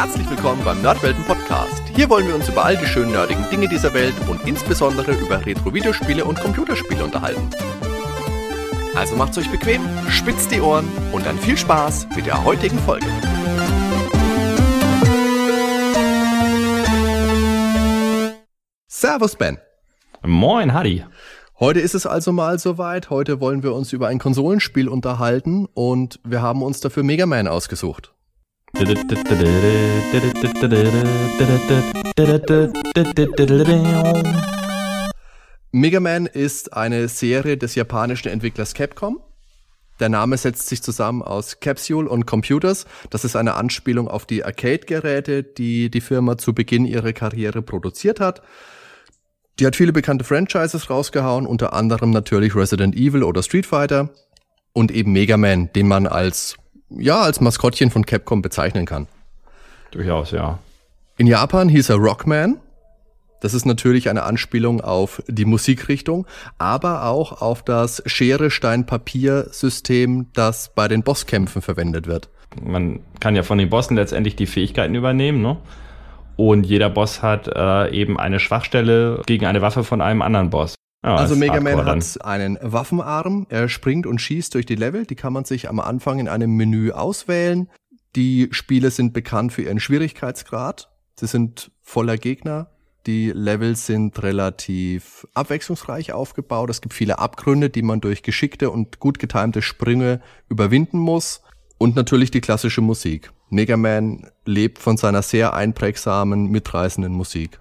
Herzlich willkommen beim Nerdwelten Podcast. Hier wollen wir uns über all die schönen nerdigen Dinge dieser Welt und insbesondere über Retro-Videospiele und Computerspiele unterhalten. Also macht's euch bequem, spitzt die Ohren und dann viel Spaß mit der heutigen Folge. Servus Ben. Moin, Hadi. Heute ist es also mal soweit. Heute wollen wir uns über ein Konsolenspiel unterhalten und wir haben uns dafür Mega Man ausgesucht. Mega Man ist eine Serie des japanischen Entwicklers Capcom. Der Name setzt sich zusammen aus Capsule und Computers. Das ist eine Anspielung auf die Arcade-Geräte, die die Firma zu Beginn ihrer Karriere produziert hat. Die hat viele bekannte Franchises rausgehauen, unter anderem natürlich Resident Evil oder Street Fighter und eben Mega Man, den man als, ja, als Maskottchen von Capcom bezeichnen kann. Durchaus, ja. In Japan hieß er Rockman. Das ist natürlich eine Anspielung auf die Musikrichtung, aber auch auf das Schere-Stein-Papier-System, das bei den Bosskämpfen verwendet wird. Man kann ja von den Bossen letztendlich die Fähigkeiten übernehmen, ne? Und jeder Boss hat äh, eben eine Schwachstelle gegen eine Waffe von einem anderen Boss. Ja, also Mega Man hat einen Waffenarm, er springt und schießt durch die Level, die kann man sich am Anfang in einem Menü auswählen. Die Spiele sind bekannt für ihren Schwierigkeitsgrad. Sie sind voller Gegner. Die Levels sind relativ abwechslungsreich aufgebaut. Es gibt viele Abgründe, die man durch geschickte und gut getimte Sprünge überwinden muss. Und natürlich die klassische Musik. Mega Man lebt von seiner sehr einprägsamen, mitreißenden Musik.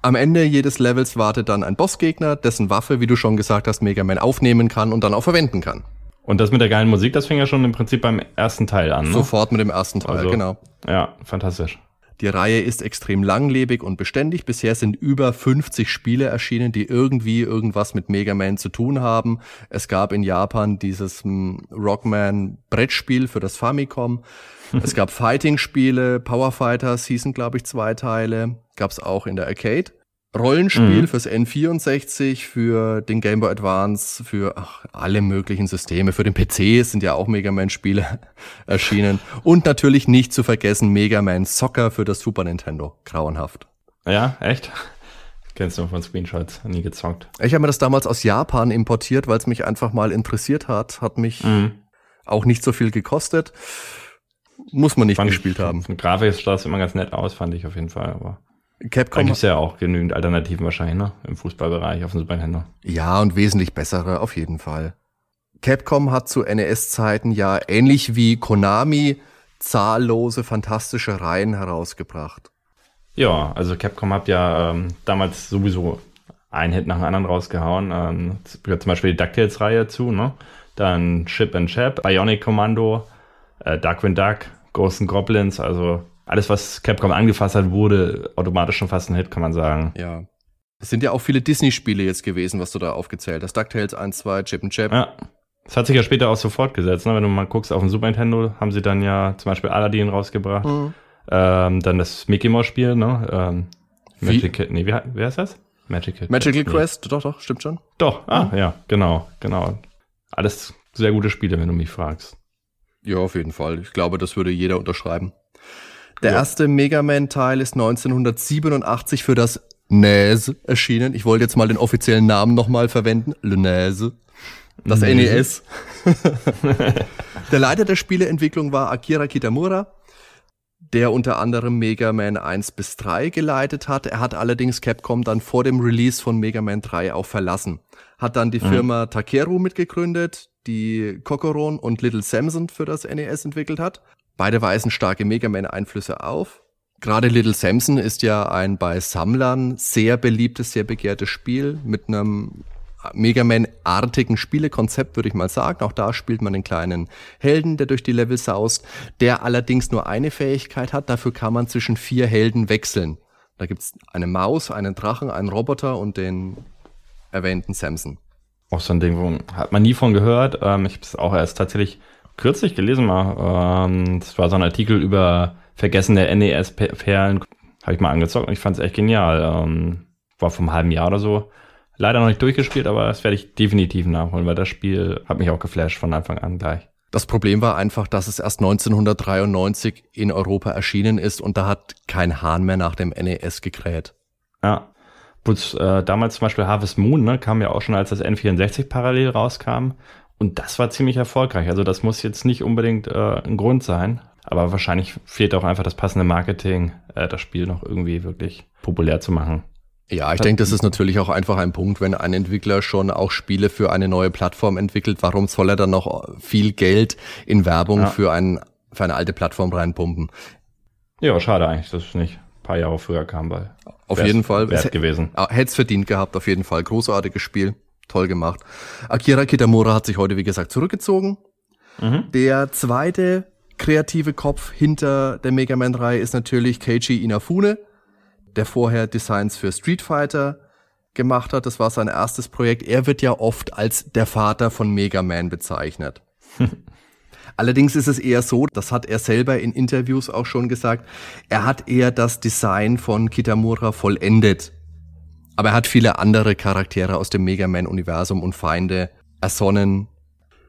Am Ende jedes Levels wartet dann ein Bossgegner, dessen Waffe, wie du schon gesagt hast, Mega Man aufnehmen kann und dann auch verwenden kann. Und das mit der geilen Musik, das fing ja schon im Prinzip beim ersten Teil an. Ne? Sofort mit dem ersten Teil, also, genau. Ja, fantastisch. Die Reihe ist extrem langlebig und beständig. Bisher sind über 50 Spiele erschienen, die irgendwie irgendwas mit Mega Man zu tun haben. Es gab in Japan dieses hm, Rockman Brettspiel für das Famicom. es gab Fighting-Spiele, Power Fighters hießen, glaube ich, zwei Teile. Gab es auch in der Arcade. Rollenspiel mhm. fürs N64, für den Game Boy Advance, für ach, alle möglichen Systeme. Für den PC sind ja auch Mega Man-Spiele erschienen. Und natürlich nicht zu vergessen Mega Man Soccer für das Super Nintendo. Grauenhaft. Ja, echt? Kennst du von Screenshots, nie gezockt. Ich habe mir das damals aus Japan importiert, weil es mich einfach mal interessiert hat. Hat mich mhm. auch nicht so viel gekostet. Muss man nicht fand gespielt haben. Grafik sah es immer ganz nett aus, fand ich auf jeden Fall. Aber Capcom. Da gibt ja auch genügend Alternativen wahrscheinlich, ne? Im Fußballbereich auf dem Super Nintendo. Ja, und wesentlich bessere, auf jeden Fall. Capcom hat zu NES-Zeiten ja ähnlich wie Konami zahllose fantastische Reihen herausgebracht. Ja, also Capcom hat ja ähm, damals sowieso einen Hit nach dem anderen rausgehauen. Ähm, zum Beispiel die DuckTales-Reihe zu, ne? Dann Chip and Chap, Bionic Commando, äh, Darkwing Duck, Ghosts and Goblins, also alles, was Capcom angefasst hat, wurde automatisch schon fast ein Hit, kann man sagen. Ja. Es sind ja auch viele Disney-Spiele jetzt gewesen, was du da aufgezählt hast. DuckTales 1, 2, Chip and Chap. Ja. Das hat sich ja später auch so fortgesetzt. Ne? Wenn du mal guckst auf dem Super Nintendo, haben sie dann ja zum Beispiel Aladdin rausgebracht. Mhm. Ähm, dann das Mickey Mouse Spiel, ne? Ähm, Magic Kid, nee, wie, wie heißt das? Magic Kid. Magical nee. Quest, doch, doch, stimmt schon. Doch, ah, mhm. ja, genau, genau. Alles sehr gute Spiele, wenn du mich fragst. Ja, auf jeden Fall. Ich glaube, das würde jeder unterschreiben. Der ja. erste Mega Man-Teil ist 1987 für das NES erschienen. Ich wollte jetzt mal den offiziellen Namen nochmal verwenden. Le NES. Das NES. der Leiter der Spieleentwicklung war Akira Kitamura, der unter anderem Mega Man 1 bis 3 geleitet hat. Er hat allerdings Capcom dann vor dem Release von Mega Man 3 auch verlassen. Hat dann die mhm. Firma Takeru mitgegründet, die Kokoron und Little Samson für das NES entwickelt hat. Beide weisen starke Mega Man-Einflüsse auf. Gerade Little Samson ist ja ein bei Sammlern sehr beliebtes, sehr begehrtes Spiel mit einem Mega Man-artigen Spielekonzept, würde ich mal sagen. Auch da spielt man den kleinen Helden, der durch die Level saust, der allerdings nur eine Fähigkeit hat. Dafür kann man zwischen vier Helden wechseln. Da gibt's eine Maus, einen Drachen, einen Roboter und den erwähnten Samson. Auch so ein Ding, wo hat man nie von gehört. Ähm, ich habe es auch erst tatsächlich kürzlich gelesen mal. Ähm, das war so ein Artikel über vergessene NES-Perlen. Habe ich mal angezockt und ich fand es echt genial. Ähm, war vom halben Jahr oder so. Leider noch nicht durchgespielt, aber das werde ich definitiv nachholen, weil das Spiel hat mich auch geflasht von Anfang an gleich. Das Problem war einfach, dass es erst 1993 in Europa erschienen ist und da hat kein Hahn mehr nach dem NES gekräht. Ja. Plus, äh, damals zum Beispiel Harvest Moon, ne, kam ja auch schon, als das N64 parallel rauskam. Und das war ziemlich erfolgreich. Also das muss jetzt nicht unbedingt äh, ein Grund sein. Aber wahrscheinlich fehlt auch einfach das passende Marketing, äh, das Spiel noch irgendwie wirklich populär zu machen. Ja, ich denke, das ist natürlich auch einfach ein Punkt, wenn ein Entwickler schon auch Spiele für eine neue Plattform entwickelt, warum soll er dann noch viel Geld in Werbung ja. für, ein, für eine alte Plattform reinpumpen? Ja, schade eigentlich, dass es nicht paar Jahre früher kam, weil auf jeden Fall wert gewesen. Hätte es verdient gehabt, auf jeden Fall. Großartiges Spiel, toll gemacht. Akira Kitamura hat sich heute, wie gesagt, zurückgezogen. Mhm. Der zweite kreative Kopf hinter der Mega Man-Reihe ist natürlich Keiji Inafune der vorher Designs für Street Fighter gemacht hat. Das war sein erstes Projekt. Er wird ja oft als der Vater von Mega Man bezeichnet. Allerdings ist es eher so, das hat er selber in Interviews auch schon gesagt, er hat eher das Design von Kitamura vollendet. Aber er hat viele andere Charaktere aus dem Mega Man-Universum und Feinde ersonnen,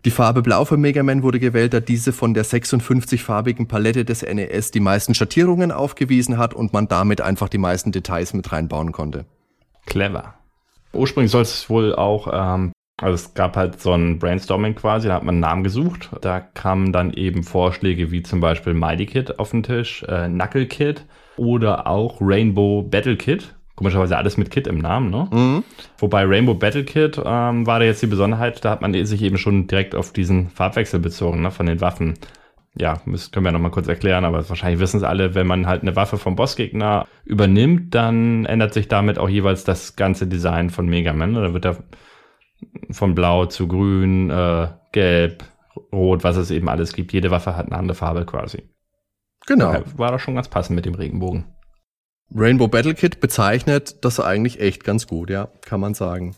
die Farbe Blau für Mega Man wurde gewählt, da diese von der 56-farbigen Palette des NES die meisten Schattierungen aufgewiesen hat und man damit einfach die meisten Details mit reinbauen konnte. Clever. Ursprünglich soll es wohl auch, ähm, also es gab halt so ein Brainstorming quasi, da hat man einen Namen gesucht. Da kamen dann eben Vorschläge wie zum Beispiel Mighty Kid auf den Tisch, äh, Knuckle Kid oder auch Rainbow Battle Kid komischerweise alles mit Kit im Namen, ne? Mhm. Wobei Rainbow Battle Kit ähm, war da jetzt die Besonderheit, da hat man sich eben schon direkt auf diesen Farbwechsel bezogen, ne, von den Waffen. Ja, das können wir nochmal kurz erklären, aber wahrscheinlich wissen es alle, wenn man halt eine Waffe vom Bossgegner übernimmt, dann ändert sich damit auch jeweils das ganze Design von Mega Man. Da wird er von blau zu grün, äh, gelb, rot, was es eben alles gibt. Jede Waffe hat eine andere Farbe quasi. Genau. Daher war das schon ganz passend mit dem Regenbogen. Rainbow Battle Kit bezeichnet das eigentlich echt ganz gut, ja, kann man sagen.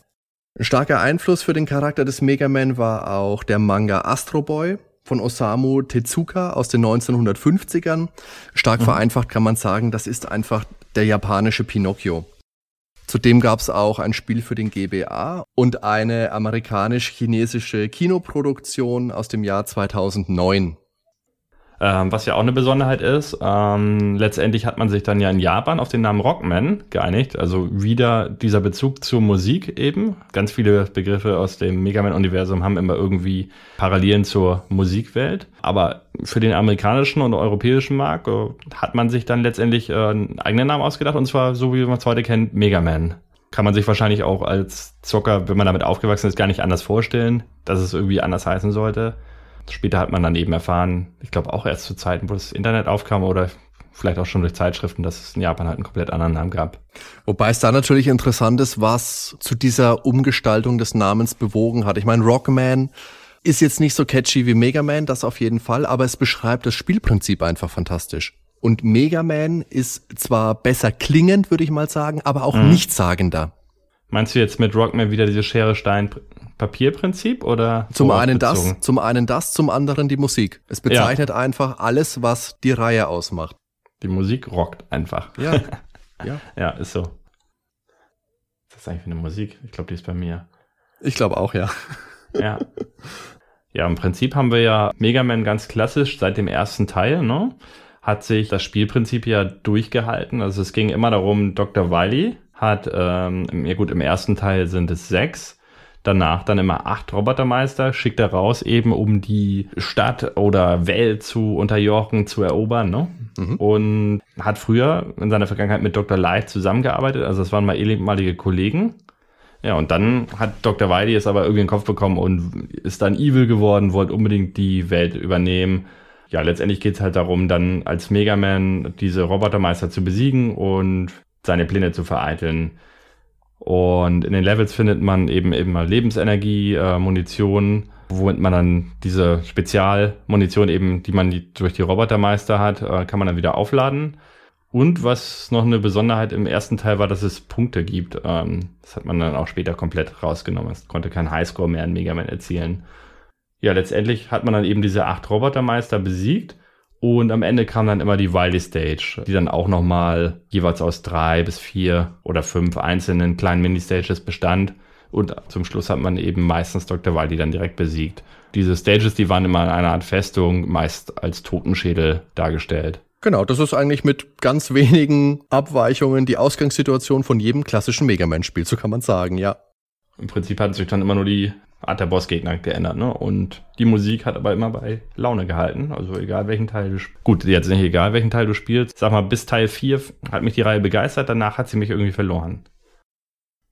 Ein starker Einfluss für den Charakter des Mega Man war auch der Manga Astro Boy von Osamu Tezuka aus den 1950ern. Stark mhm. vereinfacht kann man sagen, das ist einfach der japanische Pinocchio. Zudem gab es auch ein Spiel für den GBA und eine amerikanisch-chinesische Kinoproduktion aus dem Jahr 2009. Ähm, was ja auch eine Besonderheit ist, ähm, letztendlich hat man sich dann ja in Japan auf den Namen Rockman geeinigt. Also wieder dieser Bezug zur Musik eben. Ganz viele Begriffe aus dem Mega Man-Universum haben immer irgendwie Parallelen zur Musikwelt. Aber für den amerikanischen und europäischen Markt äh, hat man sich dann letztendlich äh, einen eigenen Namen ausgedacht. Und zwar so, wie man es heute kennt, Mega Man kann man sich wahrscheinlich auch als Zocker, wenn man damit aufgewachsen ist, gar nicht anders vorstellen, dass es irgendwie anders heißen sollte. Später hat man dann eben erfahren, ich glaube auch erst zu Zeiten, wo das Internet aufkam oder vielleicht auch schon durch Zeitschriften, dass es in Japan halt einen komplett anderen Namen gab. Wobei es da natürlich interessant ist, was zu dieser Umgestaltung des Namens bewogen hat. Ich meine, Rockman ist jetzt nicht so catchy wie Mega Man, das auf jeden Fall, aber es beschreibt das Spielprinzip einfach fantastisch. Und Mega Man ist zwar besser klingend, würde ich mal sagen, aber auch mhm. nichtssagender. Meinst du jetzt mit Rockman wieder diese Schere Stein Papierprinzip oder zum einen das, zum einen das, zum anderen die Musik. Es bezeichnet ja. einfach alles, was die Reihe ausmacht. Die Musik rockt einfach. Ja. ja. ja, ist so. Was ist eigentlich für eine Musik? Ich glaube, die ist bei mir. Ich glaube auch, ja. Ja. Ja, im Prinzip haben wir ja Mega Man ganz klassisch seit dem ersten Teil, ne? Hat sich das Spielprinzip ja durchgehalten. Also es ging immer darum, Dr. Wily hat, ähm, ja gut, im ersten Teil sind es sechs danach dann immer acht Robotermeister, schickt er raus, eben um die Stadt oder Welt zu unterjochen, zu erobern, ne? Mhm. Und hat früher in seiner Vergangenheit mit Dr. Light zusammengearbeitet, also das waren mal ehemalige Kollegen. Ja, und dann hat Dr. Weidi es aber irgendwie in den Kopf bekommen und ist dann evil geworden, wollte unbedingt die Welt übernehmen. Ja, letztendlich geht es halt darum, dann als Megaman diese Robotermeister zu besiegen und seine Pläne zu vereiteln. Und in den Levels findet man eben eben mal Lebensenergie, äh, Munition, womit man dann diese Spezialmunition eben, die man die, durch die Robotermeister hat, äh, kann man dann wieder aufladen. Und was noch eine Besonderheit im ersten Teil war, dass es Punkte gibt. Ähm, das hat man dann auch später komplett rausgenommen. Es konnte kein Highscore mehr in Mega Man erzielen. Ja, letztendlich hat man dann eben diese acht Robotermeister besiegt und am Ende kam dann immer die Wily Stage, die dann auch nochmal jeweils aus drei bis vier oder fünf einzelnen kleinen Mini-Stages bestand. Und zum Schluss hat man eben meistens Dr. Wily dann direkt besiegt. Diese Stages, die waren immer in einer Art Festung, meist als Totenschädel dargestellt. Genau, das ist eigentlich mit ganz wenigen Abweichungen die Ausgangssituation von jedem klassischen Mega Man-Spiel, so kann man sagen, ja. Im Prinzip hat sich dann immer nur die Art der Bossgegner geändert, ne? Und die Musik hat aber immer bei Laune gehalten. Also egal welchen Teil du spielst. Gut, jetzt nicht egal welchen Teil du spielst. Sag mal, bis Teil 4 hat mich die Reihe begeistert, danach hat sie mich irgendwie verloren.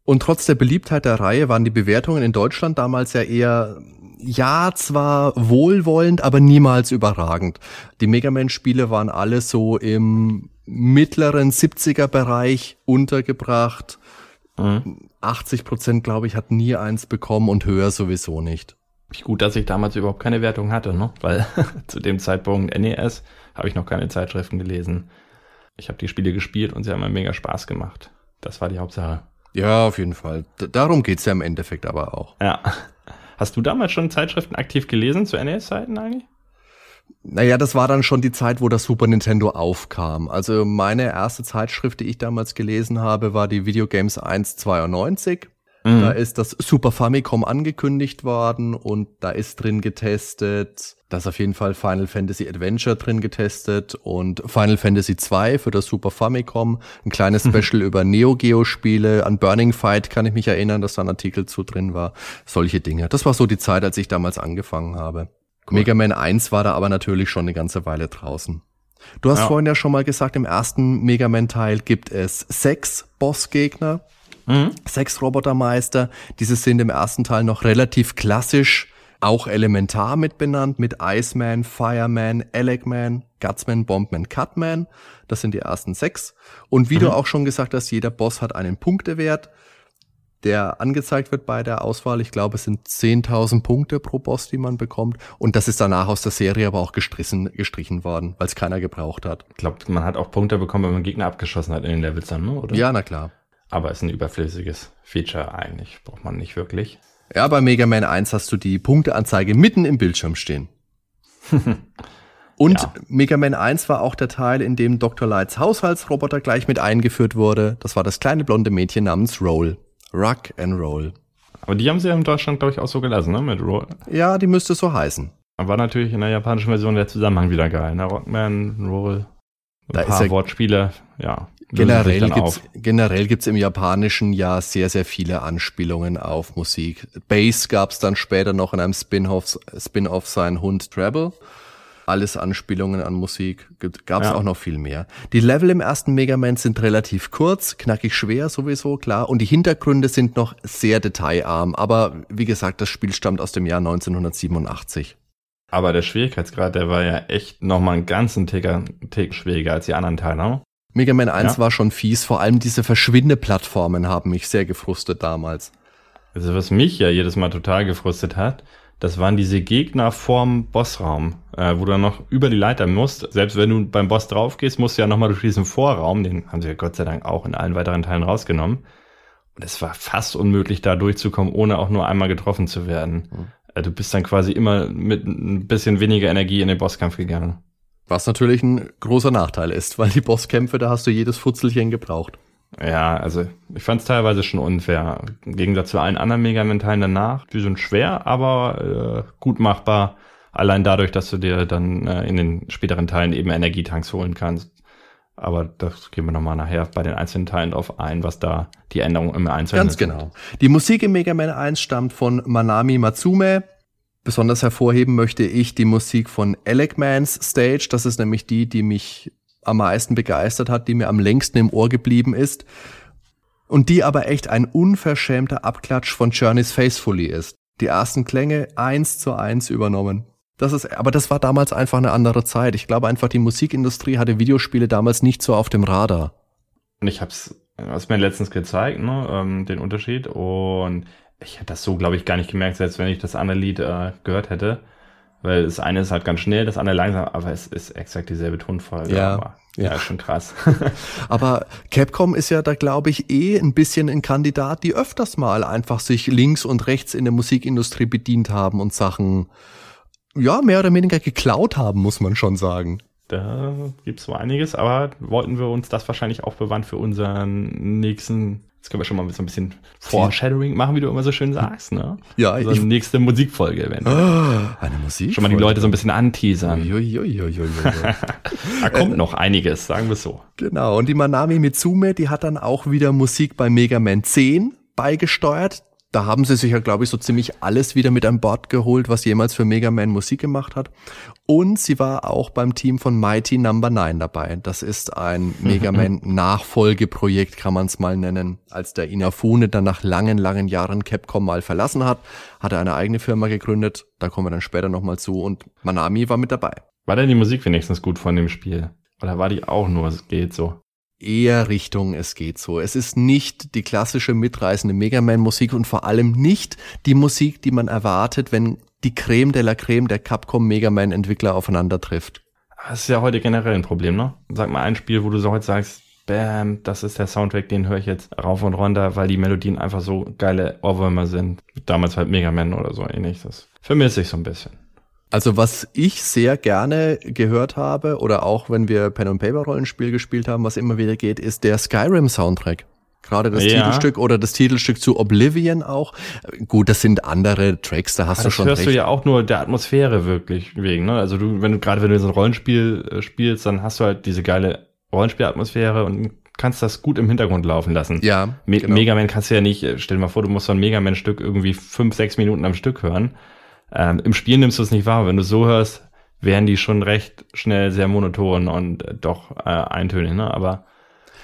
Und trotz der Beliebtheit der Reihe waren die Bewertungen in Deutschland damals ja eher, ja, zwar wohlwollend, aber niemals überragend. Die Mega Man-Spiele waren alle so im mittleren 70er-Bereich untergebracht. Mhm. 80 Prozent, glaube ich, hat nie eins bekommen und höher sowieso nicht. Gut, dass ich damals überhaupt keine Wertung hatte, ne? Weil zu dem Zeitpunkt NES habe ich noch keine Zeitschriften gelesen. Ich habe die Spiele gespielt und sie haben mir mega Spaß gemacht. Das war die Hauptsache. Ja, auf jeden Fall. D darum geht's ja im Endeffekt aber auch. Ja. Hast du damals schon Zeitschriften aktiv gelesen zu NES-Zeiten eigentlich? Naja, das war dann schon die Zeit, wo das Super Nintendo aufkam. Also meine erste Zeitschrift, die ich damals gelesen habe, war die Videogames 192. Mhm. Da ist das Super Famicom angekündigt worden und da ist drin getestet, da ist auf jeden Fall Final Fantasy Adventure drin getestet und Final Fantasy 2 für das Super Famicom, ein kleines mhm. Special über Neo Geo Spiele, an Burning Fight kann ich mich erinnern, dass da ein Artikel zu drin war, solche Dinge. Das war so die Zeit, als ich damals angefangen habe. Cool. Mega Man 1 war da aber natürlich schon eine ganze Weile draußen. Du hast ja. vorhin ja schon mal gesagt, im ersten Mega Man Teil gibt es sechs Bossgegner. Mhm. Sechs Robotermeister. Diese sind im ersten Teil noch relativ klassisch, auch elementar mit benannt, mit Iceman, Fireman, Elecman, Gutsman, Bombman, Cutman. Das sind die ersten sechs. Und wie mhm. du auch schon gesagt hast, jeder Boss hat einen Punktewert der angezeigt wird bei der Auswahl. Ich glaube, es sind 10.000 Punkte pro Boss, die man bekommt. Und das ist danach aus der Serie aber auch gestrichen, gestrichen worden, weil es keiner gebraucht hat. Ich glaube, man hat auch Punkte bekommen, wenn man Gegner abgeschossen hat in den Levels dann, ne? oder? Ja, na klar. Aber ist ein überflüssiges Feature eigentlich. Braucht man nicht wirklich. Ja, bei Mega Man 1 hast du die Punkteanzeige mitten im Bildschirm stehen. Und ja. Mega Man 1 war auch der Teil, in dem Dr. Lights Haushaltsroboter gleich mit eingeführt wurde. Das war das kleine blonde Mädchen namens Roll. Rock and Roll. Aber die haben sie ja in Deutschland, glaube ich, auch so gelassen, ne? Mit Roll. Ja, die müsste so heißen. Aber natürlich in der japanischen Version der Zusammenhang wieder geil. Ne? Rockman, Roll, ein da paar ist ja Wortspiele, ja. Generell gibt's, generell gibt's im Japanischen ja sehr, sehr viele Anspielungen auf Musik. Bass gab's dann später noch in einem Spin-off, Spin-off sein Hund Treble alles Anspielungen an Musik. Gab es ja. auch noch viel mehr. Die Level im ersten Mega Man sind relativ kurz, knackig schwer sowieso, klar. Und die Hintergründe sind noch sehr detailarm. Aber wie gesagt, das Spiel stammt aus dem Jahr 1987. Aber der Schwierigkeitsgrad, der war ja echt nochmal einen ganzen Tick, Tick schwieriger als die anderen Teile. Ne? Mega Man 1 ja. war schon fies. Vor allem diese Verschwinde-Plattformen haben mich sehr gefrustet damals. Also was mich ja jedes Mal total gefrustet hat, das waren diese Gegner vorm Bossraum, äh, wo du dann noch über die Leiter musst. Selbst wenn du beim Boss drauf gehst, musst du ja nochmal durch diesen Vorraum, den haben sie ja Gott sei Dank auch in allen weiteren Teilen rausgenommen. Und es war fast unmöglich, da durchzukommen, ohne auch nur einmal getroffen zu werden. Mhm. Äh, du bist dann quasi immer mit ein bisschen weniger Energie in den Bosskampf gegangen. Was natürlich ein großer Nachteil ist, weil die Bosskämpfe, da hast du jedes Futzelchen gebraucht. Ja, also ich fand es teilweise schon unfair. Im Gegensatz zu allen anderen Mega Man-Teilen danach. Die sind schwer, aber äh, gut machbar. Allein dadurch, dass du dir dann äh, in den späteren Teilen eben Energietanks holen kannst. Aber das gehen wir nochmal nachher bei den einzelnen Teilen drauf ein, was da die Änderungen im Einzelnen Ganz genau. Sind. Die Musik im Mega Man 1 stammt von Manami Matsume. Besonders hervorheben möchte ich die Musik von Elecmans Stage. Das ist nämlich die, die mich am meisten begeistert hat, die mir am längsten im Ohr geblieben ist und die aber echt ein unverschämter Abklatsch von Journey's Faithfully ist. Die ersten Klänge eins zu eins übernommen. Das ist, aber das war damals einfach eine andere Zeit. Ich glaube einfach, die Musikindustrie hatte Videospiele damals nicht so auf dem Radar. Und ich hab's, hast mir letztens gezeigt, ne, ähm, den Unterschied. Und ich hätte das so, glaube ich, gar nicht gemerkt, selbst wenn ich das andere Lied äh, gehört hätte. Weil das eine ist halt ganz schnell, das andere langsam, aber es ist exakt dieselbe Tonfolge. Ja, aber, ja. ja, schon krass. aber Capcom ist ja da, glaube ich, eh ein bisschen ein Kandidat, die öfters mal einfach sich links und rechts in der Musikindustrie bedient haben und Sachen, ja, mehr oder weniger geklaut haben, muss man schon sagen. Da gibt's so einiges, aber wollten wir uns das wahrscheinlich auch bewahren für unseren nächsten Jetzt können wir schon mal so ein bisschen Foreshadowing machen, wie du immer so schön sagst, ne? Ja, also ich, nächste Musikfolge eventuell. Ah, eine Musik. Schon mal die Leute so ein bisschen anteasern. Da kommt noch einiges, sagen wir so. Genau, und die Manami Mitsume, die hat dann auch wieder Musik bei Mega Man 10 beigesteuert. Da haben sie sich ja, glaube ich, so ziemlich alles wieder mit an Bord geholt, was jemals für Mega Man Musik gemacht hat. Und sie war auch beim Team von Mighty Number no. 9 dabei. Das ist ein Mega Man Nachfolgeprojekt, kann man es mal nennen. Als der Inafune dann nach langen, langen Jahren Capcom mal verlassen hat, hat er eine eigene Firma gegründet. Da kommen wir dann später nochmal zu. Und Manami war mit dabei. War denn die Musik wenigstens gut von dem Spiel? Oder war die auch nur, es geht so? Eher Richtung es geht so. Es ist nicht die klassische mitreißende Mega Man Musik und vor allem nicht die Musik, die man erwartet, wenn die Creme de la Creme der Capcom Mega Man Entwickler aufeinander trifft. Das ist ja heute generell ein Problem, ne? Sag mal ein Spiel, wo du so heute sagst, bam, das ist der Soundtrack, den höre ich jetzt rauf und runter, weil die Melodien einfach so geile Ohrwürmer sind. Damals halt Mega Man oder so ähnlich. Das vermisse ich so ein bisschen. Also was ich sehr gerne gehört habe oder auch wenn wir Pen and Paper Rollenspiel gespielt haben, was immer wieder geht, ist der Skyrim Soundtrack. Gerade das ja. Titelstück oder das Titelstück zu Oblivion auch. Gut, das sind andere Tracks, da hast Aber du schon Das hörst recht. du ja auch nur der Atmosphäre wirklich wegen, ne? Also du, wenn du gerade wenn du so ein Rollenspiel äh, spielst, dann hast du halt diese geile Rollenspielatmosphäre und kannst das gut im Hintergrund laufen lassen. Ja. Me genau. Mega Man kannst du ja nicht, äh, stell dir mal vor, du musst so ein Mega Man Stück irgendwie fünf, sechs Minuten am Stück hören. Ähm, Im Spiel nimmst du es nicht wahr. Wenn du so hörst, wären die schon recht schnell sehr monoton und äh, doch äh, eintönig, ne? Aber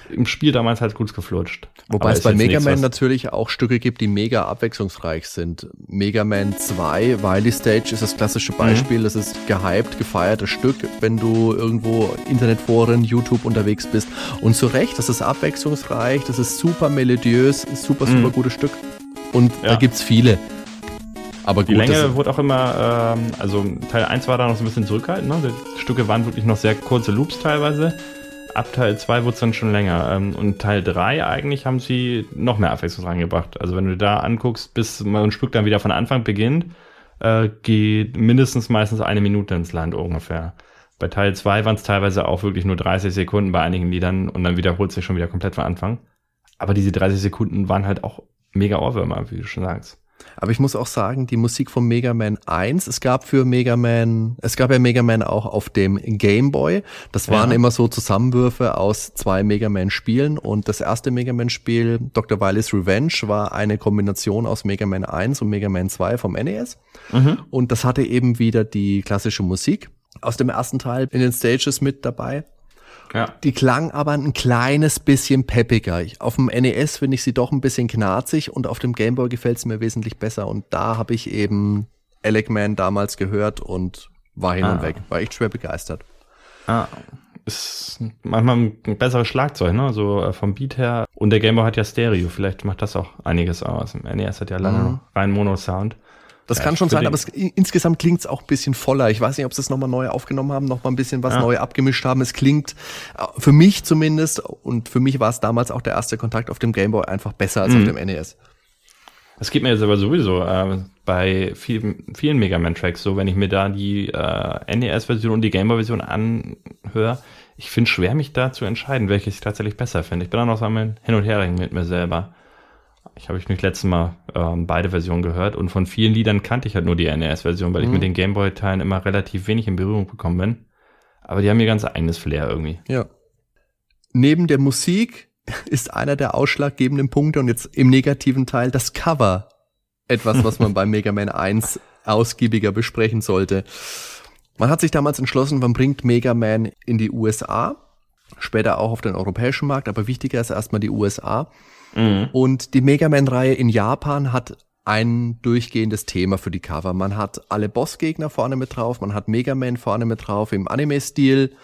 im Spiel damals halt gut geflutscht. Wobei es bei Mega Man natürlich auch Stücke gibt, die mega abwechslungsreich sind. Mega Man 2, Wily Stage ist das klassische mhm. Beispiel. Mhm. Das ist gehypt, gefeiertes Stück, wenn du irgendwo Internetforen, YouTube unterwegs bist. Und zu Recht, das ist abwechslungsreich, das ist super melodiös, super, super mhm. gutes Stück. Und ja. da gibt's viele. Aber gut, die Länge wurde auch immer, ähm, also Teil 1 war da noch so ein bisschen zurückhaltend. Ne? Die Stücke waren wirklich noch sehr kurze Loops teilweise. Ab Teil 2 wurde es dann schon länger. Ähm, und Teil 3 eigentlich haben sie noch mehr Abwechslung reingebracht. Also wenn du da anguckst, bis mal ein Stück dann wieder von Anfang beginnt, äh, geht mindestens meistens eine Minute ins Land ungefähr. Bei Teil 2 waren es teilweise auch wirklich nur 30 Sekunden bei einigen Liedern und dann wiederholt sich schon wieder komplett von Anfang. Aber diese 30 Sekunden waren halt auch mega Ohrwürmer, wie du schon sagst. Aber ich muss auch sagen, die Musik von Mega Man 1, es gab für Mega Man, es gab ja Mega Man auch auf dem Game Boy. Das waren ja. immer so Zusammenwürfe aus zwei Mega Man Spielen und das erste Mega Man Spiel, Dr. Wily's Revenge, war eine Kombination aus Mega Man 1 und Mega Man 2 vom NES. Mhm. Und das hatte eben wieder die klassische Musik aus dem ersten Teil in den Stages mit dabei. Ja. Die klang aber ein kleines bisschen peppiger. Auf dem NES finde ich sie doch ein bisschen knarzig und auf dem Gameboy gefällt es mir wesentlich besser. Und da habe ich eben Alec Man damals gehört und war hin ah. und weg. War echt schwer begeistert. Ah, ist manchmal ein besseres Schlagzeug, ne? So äh, vom Beat her. Und der Gameboy hat ja Stereo. Vielleicht macht das auch einiges aus. Im NES hat ja lange mhm. rein Mono-Sound. Das ja, kann schon sein, aber es, insgesamt klingt es auch ein bisschen voller. Ich weiß nicht, ob sie es nochmal neu aufgenommen haben, nochmal ein bisschen was ja. neu abgemischt haben. Es klingt äh, für mich zumindest, und für mich war es damals auch der erste Kontakt auf dem Gameboy einfach besser als mhm. auf dem NES. Das geht mir jetzt aber sowieso äh, bei viel, vielen Mega Man Tracks so, wenn ich mir da die äh, NES-Version und die Gameboy-Version anhöre. Ich finde schwer, mich da zu entscheiden, welches ich tatsächlich besser finde. Ich bin da noch so am Hin und Her mit mir selber. Ich habe ich mich letztes Mal ähm, beide Versionen gehört und von vielen Liedern kannte ich halt nur die NES-Version, weil mhm. ich mit den Gameboy-Teilen immer relativ wenig in Berührung gekommen bin. Aber die haben ihr ganz eigenes Flair irgendwie. Ja. Neben der Musik ist einer der ausschlaggebenden Punkte und jetzt im negativen Teil das Cover etwas, was man beim Mega Man 1 ausgiebiger besprechen sollte. Man hat sich damals entschlossen, man bringt Mega Man in die USA, später auch auf den europäischen Markt, aber wichtiger ist erstmal die USA. Mhm. Und die Mega Man-Reihe in Japan hat ein durchgehendes Thema für die Cover. Man hat alle Bossgegner vorne mit drauf, man hat Mega Man vorne mit drauf im Anime-Stil.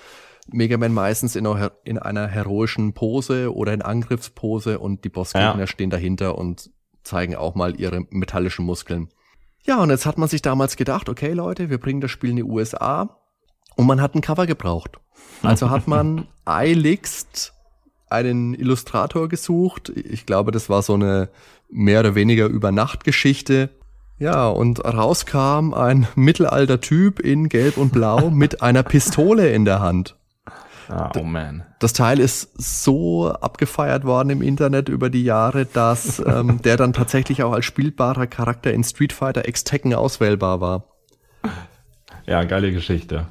Mega Man meistens in einer, in einer heroischen Pose oder in Angriffspose und die Bossgegner ja. stehen dahinter und zeigen auch mal ihre metallischen Muskeln. Ja, und jetzt hat man sich damals gedacht, okay Leute, wir bringen das Spiel in die USA und man hat ein Cover gebraucht. Also hat man eiligst einen Illustrator gesucht. Ich glaube, das war so eine mehr oder weniger Übernachtgeschichte. Ja, und rauskam ein mittelalter Typ in Gelb und Blau mit einer Pistole in der Hand. Ah, oh man. Das Teil ist so abgefeiert worden im Internet über die Jahre, dass ähm, der dann tatsächlich auch als spielbarer Charakter in Street Fighter X Tekken auswählbar war. Ja, geile Geschichte.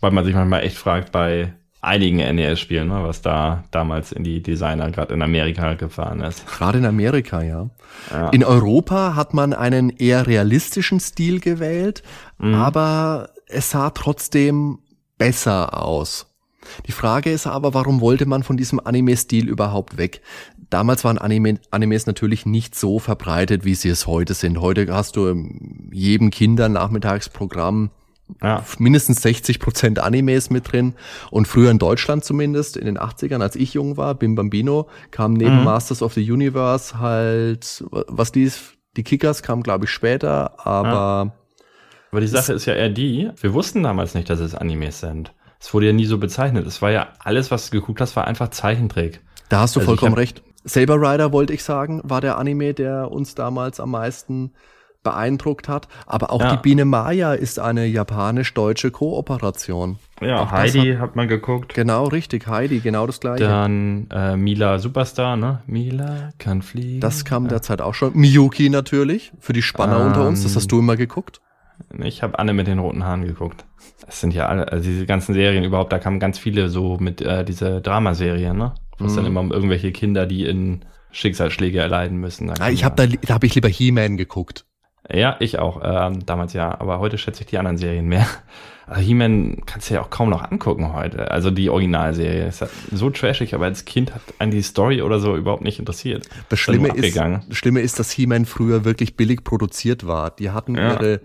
Weil man sich manchmal echt fragt bei einigen NES-Spielen, ne, was da damals in die Designer gerade in Amerika gefahren ist. Gerade in Amerika, ja. ja. In Europa hat man einen eher realistischen Stil gewählt, mhm. aber es sah trotzdem besser aus. Die Frage ist aber, warum wollte man von diesem Anime-Stil überhaupt weg? Damals waren Anime, Animes natürlich nicht so verbreitet, wie sie es heute sind. Heute hast du in jedem Kindernachmittagsprogramm ja. mindestens 60 Prozent Animes mit drin. Und früher in Deutschland zumindest, in den 80ern, als ich jung war, Bim Bambino, kam neben mhm. Masters of the Universe halt, was dies, die Kickers kam, glaube ich, später, aber. Ja. Aber die Sache ist ja eher die, wir wussten damals nicht, dass es Animes sind. Es wurde ja nie so bezeichnet. Es war ja alles, was du geguckt hast, war einfach Zeichentrick. Da hast du also vollkommen recht. Saber Rider, wollte ich sagen, war der Anime, der uns damals am meisten beeindruckt hat. Aber auch ja. die Biene Maya ist eine japanisch-deutsche Kooperation. Ja, auch Heidi hat, hat, man geguckt. Genau, richtig, Heidi, genau das gleiche. Dann äh, Mila Superstar, ne? Mila kann fliegen. Das kam ja. derzeit auch schon. Miyuki natürlich, für die Spanner ähm, unter uns, das hast du immer geguckt. Ich habe Anne mit den roten Haaren geguckt. Das sind ja alle, also diese ganzen Serien überhaupt, da kamen ganz viele so mit äh, diese Dramaserien, ne? Wo es mhm. dann immer um irgendwelche Kinder, die in Schicksalsschläge erleiden müssen. Ah, ich habe da, da habe ich lieber He-Man geguckt. Ja, ich auch. Ähm, damals ja. Aber heute schätze ich die anderen Serien mehr. Also He-Man kannst du ja auch kaum noch angucken heute. Also die Originalserie ist so trashig, aber als Kind hat einen die Story oder so überhaupt nicht interessiert. Das Schlimme, ist, das Schlimme ist, dass He-Man früher wirklich billig produziert war. Die hatten ja. ihre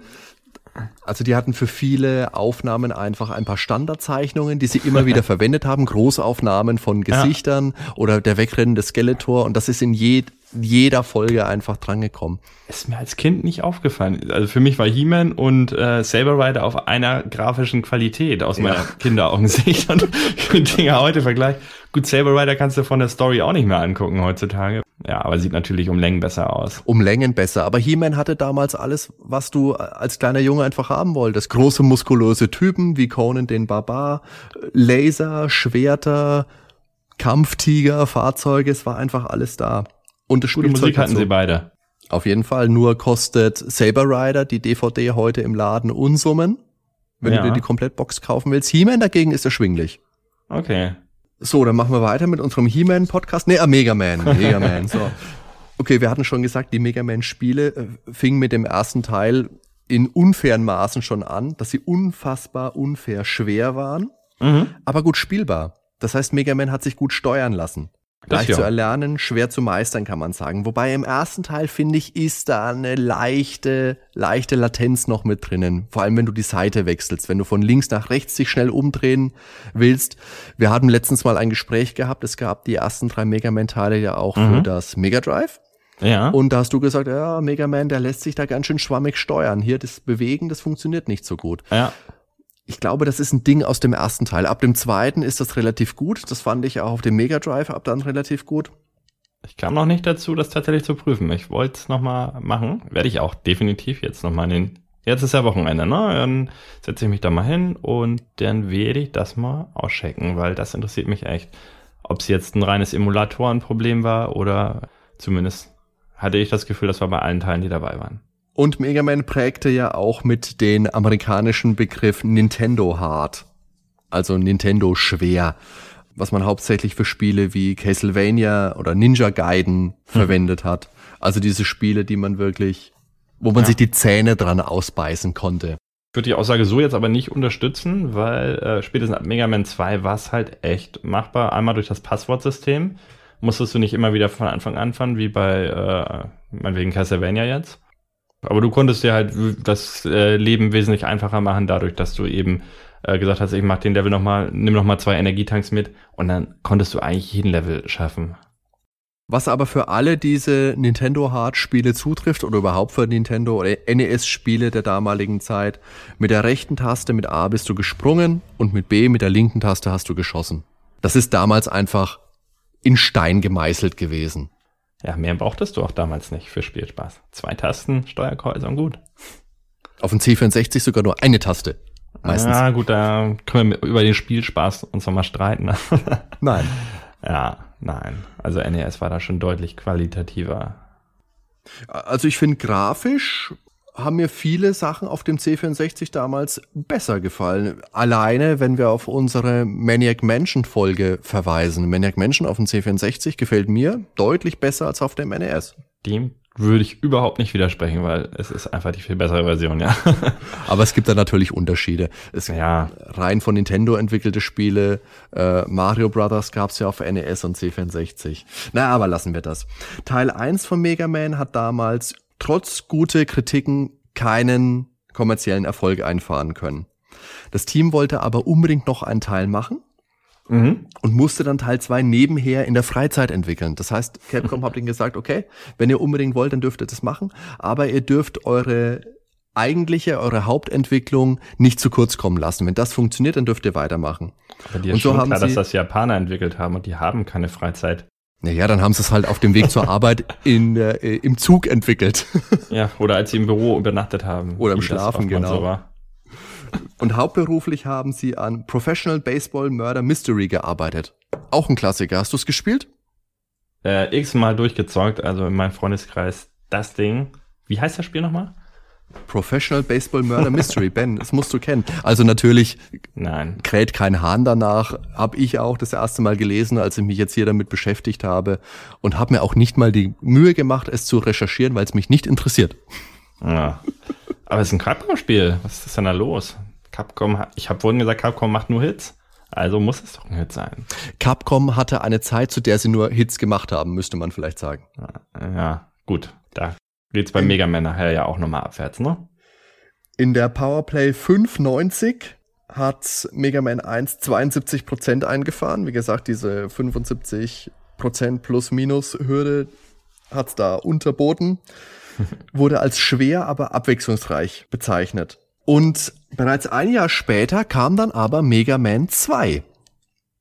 also die hatten für viele Aufnahmen einfach ein paar Standardzeichnungen, die sie immer wieder verwendet haben, Großaufnahmen von Gesichtern ja. oder der wegrennende Skeletor und das ist in jed jeder Folge einfach drangekommen. Ist mir als Kind nicht aufgefallen. Also für mich war He-Man und äh, Saber Rider auf einer grafischen Qualität aus meiner ja. Kinderaugensicht und Dinger heute vergleich. Gut, Saber Rider kannst du von der Story auch nicht mehr angucken heutzutage. Ja, aber sieht natürlich um Längen besser aus. Um Längen besser. Aber He-Man hatte damals alles, was du als kleiner Junge einfach haben wolltest. Große, muskulöse Typen wie Conan den Barbar, Laser, Schwerter, Kampftiger, Fahrzeuge, es war einfach alles da. Und das Gute Musik hatten sie beide. Auf jeden Fall. Nur kostet Saber Rider die DVD heute im Laden Unsummen, wenn ja. du dir die Komplettbox kaufen willst. He-Man dagegen ist erschwinglich. Okay. So, dann machen wir weiter mit unserem He-Man-Podcast. Nee, ah, Mega Man. Mega Man. So. Okay, wir hatten schon gesagt, die Mega Man-Spiele äh, fingen mit dem ersten Teil in unfairen Maßen schon an, dass sie unfassbar unfair schwer waren, mhm. aber gut spielbar. Das heißt, Mega Man hat sich gut steuern lassen. Leicht ja. zu erlernen, schwer zu meistern, kann man sagen. Wobei im ersten Teil, finde ich, ist da eine leichte, leichte Latenz noch mit drinnen. Vor allem, wenn du die Seite wechselst, wenn du von links nach rechts dich schnell umdrehen willst. Wir hatten letztens mal ein Gespräch gehabt. Es gab die ersten drei Mega Man-Teile ja auch mhm. für das Mega Drive. Ja. Und da hast du gesagt, ja, Mega Man, der lässt sich da ganz schön schwammig steuern. Hier das Bewegen, das funktioniert nicht so gut. Ja ich glaube, das ist ein Ding aus dem ersten Teil. Ab dem zweiten ist das relativ gut. Das fand ich auch auf dem Mega Drive ab dann relativ gut. Ich kam noch nicht dazu, das tatsächlich zu prüfen. Ich wollte es nochmal machen. Werde ich auch definitiv jetzt nochmal in den. Jetzt ist ja Wochenende, ne? Dann setze ich mich da mal hin und dann werde ich das mal auschecken, weil das interessiert mich echt. Ob es jetzt ein reines Emulatorenproblem war oder zumindest hatte ich das Gefühl, das war bei allen Teilen, die dabei waren. Und Mega Man prägte ja auch mit den amerikanischen Begriff Nintendo Hard, also Nintendo schwer, was man hauptsächlich für Spiele wie Castlevania oder Ninja Gaiden hm. verwendet hat. Also diese Spiele, die man wirklich, wo man ja. sich die Zähne dran ausbeißen konnte. Ich würde die Aussage so jetzt aber nicht unterstützen, weil äh, spätestens ab Mega Man 2 war es halt echt machbar. Einmal durch das Passwortsystem. Musstest du nicht immer wieder von Anfang an anfangen, wie bei, äh, meinetwegen Castlevania jetzt. Aber du konntest dir halt das äh, Leben wesentlich einfacher machen, dadurch, dass du eben äh, gesagt hast, ich mach den Level nochmal, nimm nochmal zwei Energietanks mit und dann konntest du eigentlich jeden Level schaffen. Was aber für alle diese Nintendo Hard Spiele zutrifft oder überhaupt für Nintendo oder NES Spiele der damaligen Zeit, mit der rechten Taste mit A bist du gesprungen und mit B mit der linken Taste hast du geschossen. Das ist damals einfach in Stein gemeißelt gewesen. Ja, mehr brauchtest du auch damals nicht für Spielspaß. Zwei Tasten, Steuerkreuz und gut. Auf dem C64 sogar nur eine Taste. Meistens. Ja, gut, da können wir über den Spielspaß uns nochmal streiten. Ne? nein. Ja, nein. Also NES war da schon deutlich qualitativer. Also ich finde grafisch haben mir viele Sachen auf dem C64 damals besser gefallen. Alleine, wenn wir auf unsere Maniac Mansion Folge verweisen. Maniac Mansion auf dem C64 gefällt mir deutlich besser als auf dem NES. Dem würde ich überhaupt nicht widersprechen, weil es ist einfach die viel bessere Version, ja. Aber es gibt da natürlich Unterschiede. Es ja. rein von Nintendo entwickelte Spiele, äh, Mario Brothers gab es ja auf NES und C64. Na, aber lassen wir das. Teil 1 von Mega Man hat damals trotz gute Kritiken keinen kommerziellen Erfolg einfahren können. Das Team wollte aber unbedingt noch einen Teil machen mhm. und musste dann Teil 2 nebenher in der Freizeit entwickeln. Das heißt, Capcom hat ihnen gesagt, okay, wenn ihr unbedingt wollt, dann dürft ihr das machen, aber ihr dürft eure eigentliche, eure Hauptentwicklung nicht zu kurz kommen lassen. Wenn das funktioniert, dann dürft ihr weitermachen. Aber dir ist so schon klar, dass das Japaner entwickelt haben und die haben keine Freizeit. Naja, dann haben sie es halt auf dem Weg zur Arbeit in, äh, im Zug entwickelt. ja, oder als sie im Büro übernachtet haben. Oder im Schlafen, genau. So Und hauptberuflich haben sie an Professional Baseball Murder Mystery gearbeitet. Auch ein Klassiker. Hast du es gespielt? Äh, x-mal durchgezeugt, also in meinem Freundeskreis das Ding. Wie heißt das Spiel nochmal? Professional Baseball Murder Mystery, Ben, das musst du kennen. Also natürlich Nein. kräht kein Hahn danach, habe ich auch das erste Mal gelesen, als ich mich jetzt hier damit beschäftigt habe und habe mir auch nicht mal die Mühe gemacht, es zu recherchieren, weil es mich nicht interessiert. Ja. Aber es ist ein Capcom-Spiel. Was ist denn da los? Capcom, ich habe vorhin gesagt, Capcom macht nur Hits. Also muss es doch ein Hit sein. Capcom hatte eine Zeit, zu der sie nur Hits gemacht haben, müsste man vielleicht sagen. Ja, gut. Da Geht's bei Mega Man nachher ja auch nochmal abwärts, ne? In der Powerplay 590 hat Mega Man 1 72% eingefahren. Wie gesagt, diese 75% Plus-Minus-Hürde hat's da unterboten. Wurde als schwer, aber abwechslungsreich bezeichnet. Und bereits ein Jahr später kam dann aber Mega Man 2.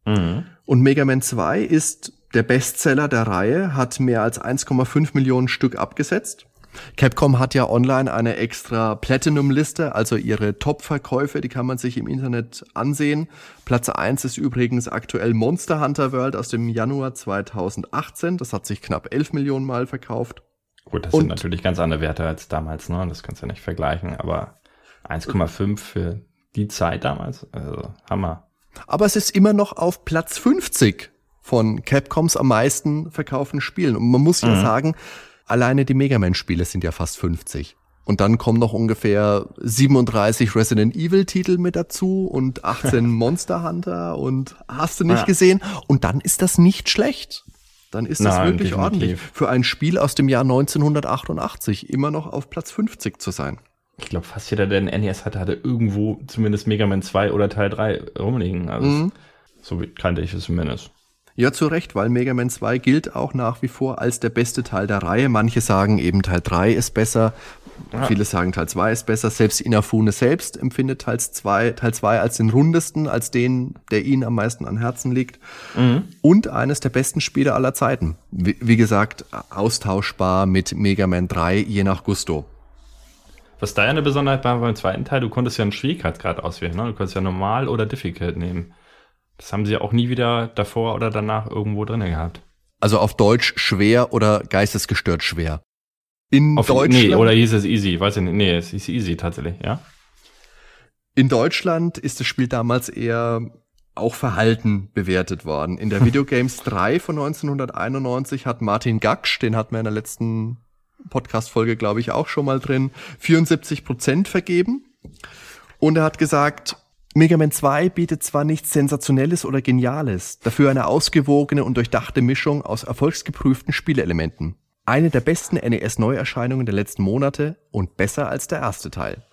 Mhm. Und Mega Man 2 ist der Bestseller der Reihe, hat mehr als 1,5 Millionen Stück abgesetzt Capcom hat ja online eine extra Platinum-Liste, also ihre Top-Verkäufe, die kann man sich im Internet ansehen. Platz 1 ist übrigens aktuell Monster Hunter World aus dem Januar 2018. Das hat sich knapp 11 Millionen Mal verkauft. Gut, das Und sind natürlich ganz andere Werte als damals, ne? Das kannst du ja nicht vergleichen, aber 1,5 für die Zeit damals, also Hammer. Aber es ist immer noch auf Platz 50 von Capcoms am meisten verkauften Spielen. Und man muss ja mhm. sagen, Alleine die Mega Man-Spiele sind ja fast 50. Und dann kommen noch ungefähr 37 Resident Evil-Titel mit dazu und 18 Monster Hunter und hast du nicht ja. gesehen? Und dann ist das nicht schlecht. Dann ist das Nein, wirklich definitiv. ordentlich. Für ein Spiel aus dem Jahr 1988 immer noch auf Platz 50 zu sein. Ich glaube, fast jeder, der ein NES hatte, hatte irgendwo zumindest Mega Man 2 oder Teil 3 rumliegen. Also mhm. so kannte ich es zumindest. Ja, zu Recht, weil Mega Man 2 gilt auch nach wie vor als der beste Teil der Reihe. Manche sagen eben Teil 3 ist besser, ja. viele sagen Teil 2 ist besser. Selbst Inafune selbst empfindet Teil 2, Teil 2 als den rundesten, als den, der ihnen am meisten an Herzen liegt. Mhm. Und eines der besten Spiele aller Zeiten. Wie, wie gesagt, austauschbar mit Mega Man 3, je nach Gusto. Was da ja eine Besonderheit war beim zweiten Teil, du konntest ja einen Schwierigkeitsgrad auswählen. Ne? Du konntest ja normal oder difficult nehmen. Das haben sie auch nie wieder davor oder danach irgendwo drin gehabt. Also auf Deutsch schwer oder geistesgestört schwer. In auf, Deutschland. Nee, oder hieß es easy, weiß ich nicht. Nee, es hieß easy tatsächlich, ja. In Deutschland ist das Spiel damals eher auch verhalten bewertet worden. In der Videogames 3 von 1991 hat Martin Gaksch, den hatten wir in der letzten Podcast-Folge, glaube ich, auch schon mal drin, 74 Prozent vergeben. Und er hat gesagt, Mega Man 2 bietet zwar nichts Sensationelles oder Geniales, dafür eine ausgewogene und durchdachte Mischung aus erfolgsgeprüften Spielelementen. Eine der besten NES-Neuerscheinungen der letzten Monate und besser als der erste Teil.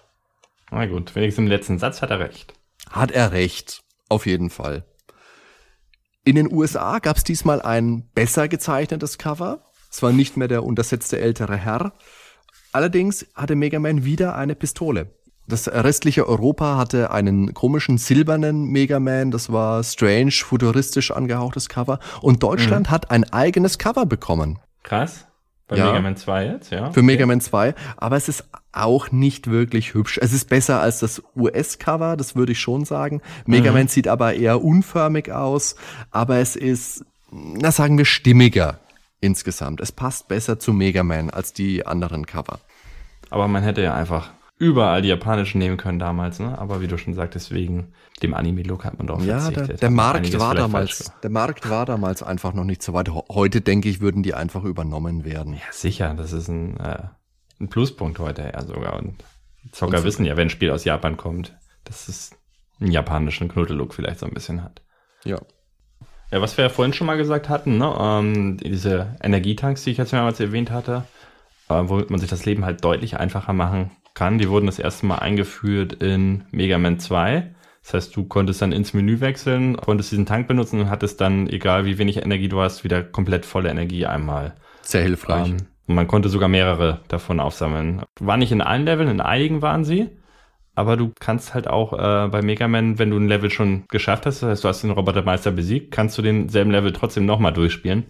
Na gut, wenigstens im letzten Satz hat er recht. Hat er recht, auf jeden Fall. In den USA gab es diesmal ein besser gezeichnetes Cover. Es war nicht mehr der untersetzte ältere Herr. Allerdings hatte Mega Man wieder eine Pistole. Das restliche Europa hatte einen komischen silbernen Mega Man, das war strange, futuristisch angehauchtes Cover. Und Deutschland mhm. hat ein eigenes Cover bekommen. Krass. Bei ja, Mega Man 2 jetzt, ja. Für okay. Mega Man 2. Aber es ist auch nicht wirklich hübsch. Es ist besser als das US-Cover, das würde ich schon sagen. Mega mhm. Man sieht aber eher unförmig aus. Aber es ist, na sagen wir, stimmiger insgesamt. Es passt besser zu Mega Man als die anderen Cover. Aber man hätte ja einfach überall die japanischen nehmen können damals, ne? Aber wie du schon sagtest, wegen dem Anime-Look hat man doch ja, verzichtet. Der, der Markt war damals, der Markt war damals einfach noch nicht so weit. Heute denke ich, würden die einfach übernommen werden. Ja, sicher. Das ist ein, äh, ein Pluspunkt heute ja sogar. Und Zocker Und wissen ja, wenn ein Spiel aus Japan kommt, dass es einen japanischen Knuddellook vielleicht so ein bisschen hat. Ja. Ja, was wir ja vorhin schon mal gesagt hatten, ne? Ähm, diese Energietanks, die ich jetzt mehrmals erwähnt hatte, äh, womit man sich das Leben halt deutlich einfacher machen kann. Die wurden das erste Mal eingeführt in Mega Man 2. Das heißt, du konntest dann ins Menü wechseln, konntest diesen Tank benutzen und hattest dann, egal wie wenig Energie du hast, wieder komplett volle Energie einmal. Sehr hilfreich. Ähm, und man konnte sogar mehrere davon aufsammeln. War nicht in allen Leveln, in einigen waren sie. Aber du kannst halt auch äh, bei Mega Man, wenn du ein Level schon geschafft hast, das heißt, du hast den Robotermeister besiegt, kannst du denselben Level trotzdem nochmal durchspielen.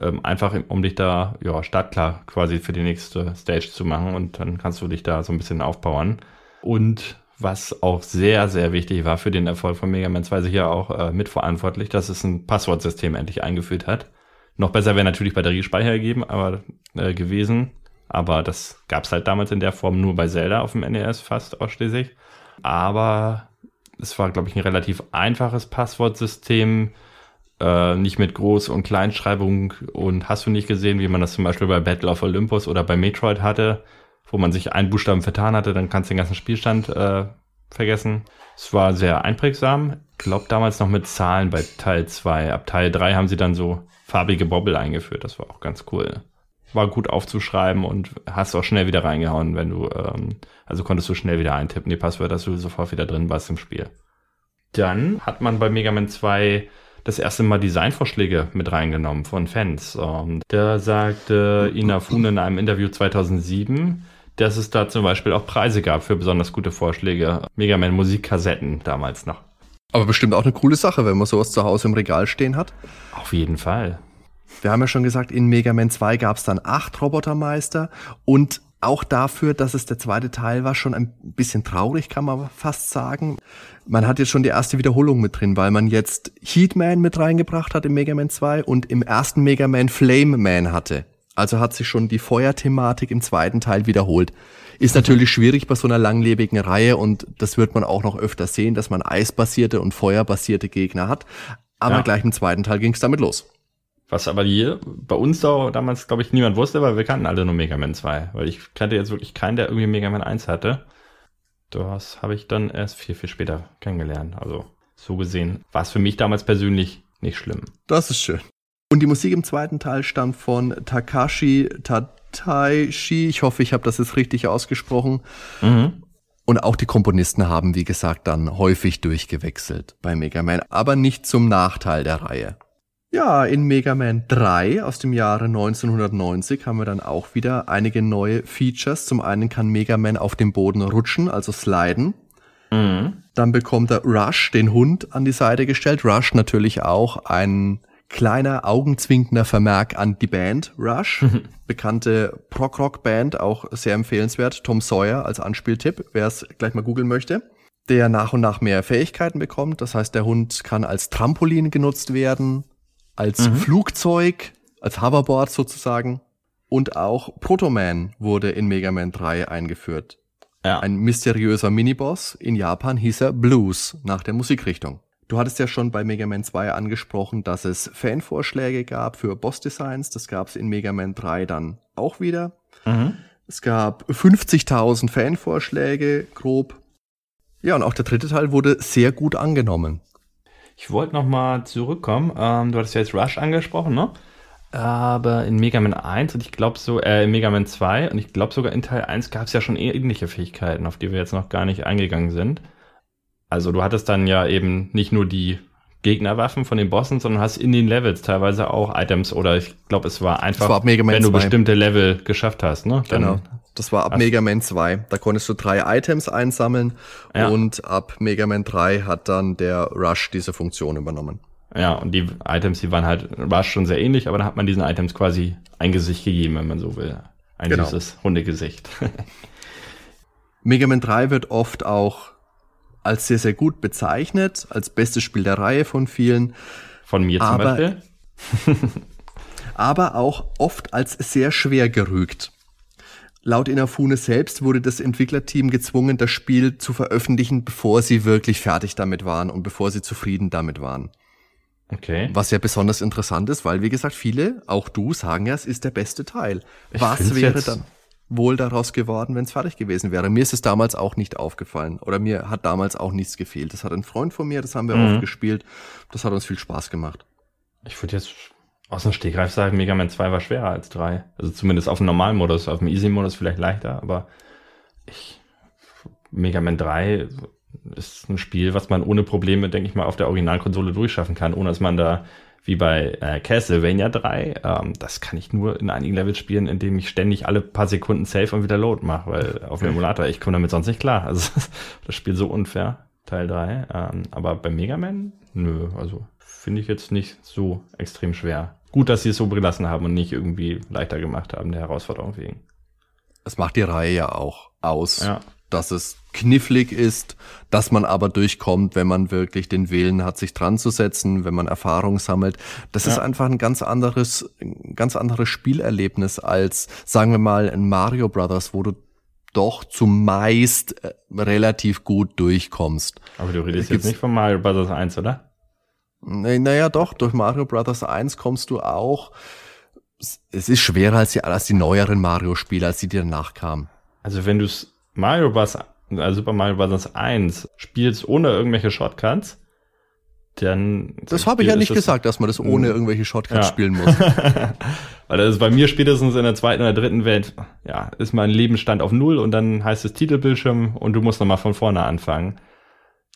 Ähm, einfach um dich da ja, startklar quasi für die nächste Stage zu machen und dann kannst du dich da so ein bisschen aufbauen. Und was auch sehr, sehr wichtig war für den Erfolg von Mega Man 2, sicher auch äh, mitverantwortlich, dass es ein Passwortsystem endlich eingeführt hat. Noch besser wäre natürlich Batteriespeicher gegeben, aber äh, gewesen. Aber das gab es halt damals in der Form nur bei Zelda auf dem NES fast ausschließlich. Aber es war, glaube ich, ein relativ einfaches Passwortsystem äh, nicht mit Groß- und Kleinschreibung und hast du nicht gesehen, wie man das zum Beispiel bei Battle of Olympus oder bei Metroid hatte, wo man sich einen Buchstaben vertan hatte, dann kannst du den ganzen Spielstand äh, vergessen. Es war sehr einprägsam. Ich glaube damals noch mit Zahlen bei Teil 2. Ab Teil 3 haben sie dann so farbige Bobbel eingeführt. Das war auch ganz cool. War gut aufzuschreiben und hast auch schnell wieder reingehauen, wenn du, ähm, also konntest du schnell wieder eintippen, die Passwörter, dass du sofort wieder drin warst im Spiel. Dann hat man bei Mega Man 2 das erste Mal Designvorschläge mit reingenommen von Fans. Und da sagte Inafune in einem Interview 2007, dass es da zum Beispiel auch Preise gab für besonders gute Vorschläge. Mega Man Musikkassetten damals noch. Aber bestimmt auch eine coole Sache, wenn man sowas zu Hause im Regal stehen hat. Auf jeden Fall. Wir haben ja schon gesagt, in Mega Man 2 gab es dann acht Robotermeister und auch dafür, dass es der zweite Teil war, schon ein bisschen traurig, kann man fast sagen. Man hat jetzt schon die erste Wiederholung mit drin, weil man jetzt Heatman mit reingebracht hat im Mega Man 2 und im ersten Mega Man Flame Man hatte. Also hat sich schon die Feuerthematik im zweiten Teil wiederholt. Ist natürlich schwierig bei so einer langlebigen Reihe und das wird man auch noch öfter sehen, dass man eisbasierte und feuerbasierte Gegner hat. Aber ja. gleich im zweiten Teil ging es damit los. Was aber hier bei uns da damals, glaube ich, niemand wusste, weil wir kannten alle nur Mega Man 2. Weil ich kannte jetzt wirklich keinen, der irgendwie Mega Man 1 hatte. Das habe ich dann erst viel, viel später kennengelernt. Also so gesehen war es für mich damals persönlich nicht schlimm. Das ist schön. Und die Musik im zweiten Teil stammt von Takashi Tataishi. Ich hoffe, ich habe das jetzt richtig ausgesprochen. Mhm. Und auch die Komponisten haben, wie gesagt, dann häufig durchgewechselt bei Mega Man, aber nicht zum Nachteil der Reihe. Ja, in Mega Man 3 aus dem Jahre 1990 haben wir dann auch wieder einige neue Features. Zum einen kann Mega Man auf dem Boden rutschen, also sliden. Mhm. Dann bekommt er Rush, den Hund, an die Seite gestellt. Rush natürlich auch ein kleiner augenzwinkender Vermerk an die Band Rush. Bekannte Prog-Rock-Band, auch sehr empfehlenswert. Tom Sawyer als Anspieltipp, wer es gleich mal googeln möchte. Der nach und nach mehr Fähigkeiten bekommt. Das heißt, der Hund kann als Trampolin genutzt werden als mhm. Flugzeug, als Hoverboard sozusagen. Und auch Protoman wurde in Mega Man 3 eingeführt. Ja. Ein mysteriöser Miniboss. In Japan hieß er Blues nach der Musikrichtung. Du hattest ja schon bei Mega Man 2 angesprochen, dass es Fanvorschläge gab für Bossdesigns. Das gab es in Mega Man 3 dann auch wieder. Mhm. Es gab 50.000 Fanvorschläge, grob. Ja, und auch der dritte Teil wurde sehr gut angenommen. Ich wollte noch mal zurückkommen. Ähm, du hattest ja jetzt Rush angesprochen, ne? Aber in Mega Man 1 und ich glaube so, äh, in Mega Man 2 und ich glaube sogar in Teil 1 gab es ja schon ähnliche Fähigkeiten, auf die wir jetzt noch gar nicht eingegangen sind. Also du hattest dann ja eben nicht nur die Gegnerwaffen von den Bossen, sondern hast in den Levels teilweise auch Items oder ich glaube, es war einfach, war wenn 2. du bestimmte Level geschafft hast, ne? Dann genau. Das war ab Mega Man 2. Da konntest du drei Items einsammeln ja. und ab Mega Man 3 hat dann der Rush diese Funktion übernommen. Ja, und die Items, die waren halt, war schon sehr ähnlich, aber da hat man diesen Items quasi ein Gesicht gegeben, wenn man so will. Ein genau. süßes Hundegesicht. Mega Man 3 wird oft auch als sehr, sehr gut bezeichnet, als bestes Spiel der Reihe von vielen. Von mir zum aber, Beispiel. aber auch oft als sehr schwer gerügt. Laut Inafune selbst wurde das Entwicklerteam gezwungen, das Spiel zu veröffentlichen, bevor sie wirklich fertig damit waren und bevor sie zufrieden damit waren. Okay. Was ja besonders interessant ist, weil wie gesagt, viele, auch du, sagen ja, es ist der beste Teil. Ich Was wäre dann wohl daraus geworden, wenn es fertig gewesen wäre? Mir ist es damals auch nicht aufgefallen oder mir hat damals auch nichts gefehlt. Das hat ein Freund von mir, das haben wir mhm. oft gespielt. Das hat uns viel Spaß gemacht. Ich würde jetzt aus dem Stegreif sagen, Mega Man 2 war schwerer als 3. Also zumindest auf dem Normalmodus, auf dem Easy-Modus vielleicht leichter, aber ich, Mega Man 3 ist ein Spiel, was man ohne Probleme, denke ich mal, auf der Originalkonsole durchschaffen kann, ohne dass man da wie bei äh, Castlevania 3, ähm, das kann ich nur in einigen Levels spielen, indem ich ständig alle paar Sekunden save und wieder load mache, weil auf dem Emulator, ich komme damit sonst nicht klar. Also das Spiel so unfair, Teil 3. Ähm, aber bei Mega Man, nö, also finde ich jetzt nicht so extrem schwer gut, dass sie es so gelassen haben und nicht irgendwie leichter gemacht haben, der Herausforderung wegen. Es macht die Reihe ja auch aus, ja. dass es knifflig ist, dass man aber durchkommt, wenn man wirklich den Willen hat, sich dran zu setzen, wenn man Erfahrung sammelt. Das ja. ist einfach ein ganz anderes, ein ganz anderes Spielerlebnis als, sagen wir mal, ein Mario Brothers, wo du doch zumeist äh, relativ gut durchkommst. Aber du redest jetzt nicht von Mario Brothers 1, oder? Naja, doch, durch Mario Brothers 1 kommst du auch. Es ist schwerer als die, als die neueren Mario-Spiele, als die, die danach kamen. Also wenn du Mario Bros. Also Super Mario Bros. 1 spielst ohne irgendwelche Shortcuts, dann. Das habe ich ja nicht gesagt, dass man das ohne hm. irgendwelche Shortcuts ja. spielen muss. Weil das ist bei mir spätestens in der zweiten oder dritten Welt, ja, ist mein Lebensstand auf Null und dann heißt es Titelbildschirm und du musst nochmal von vorne anfangen.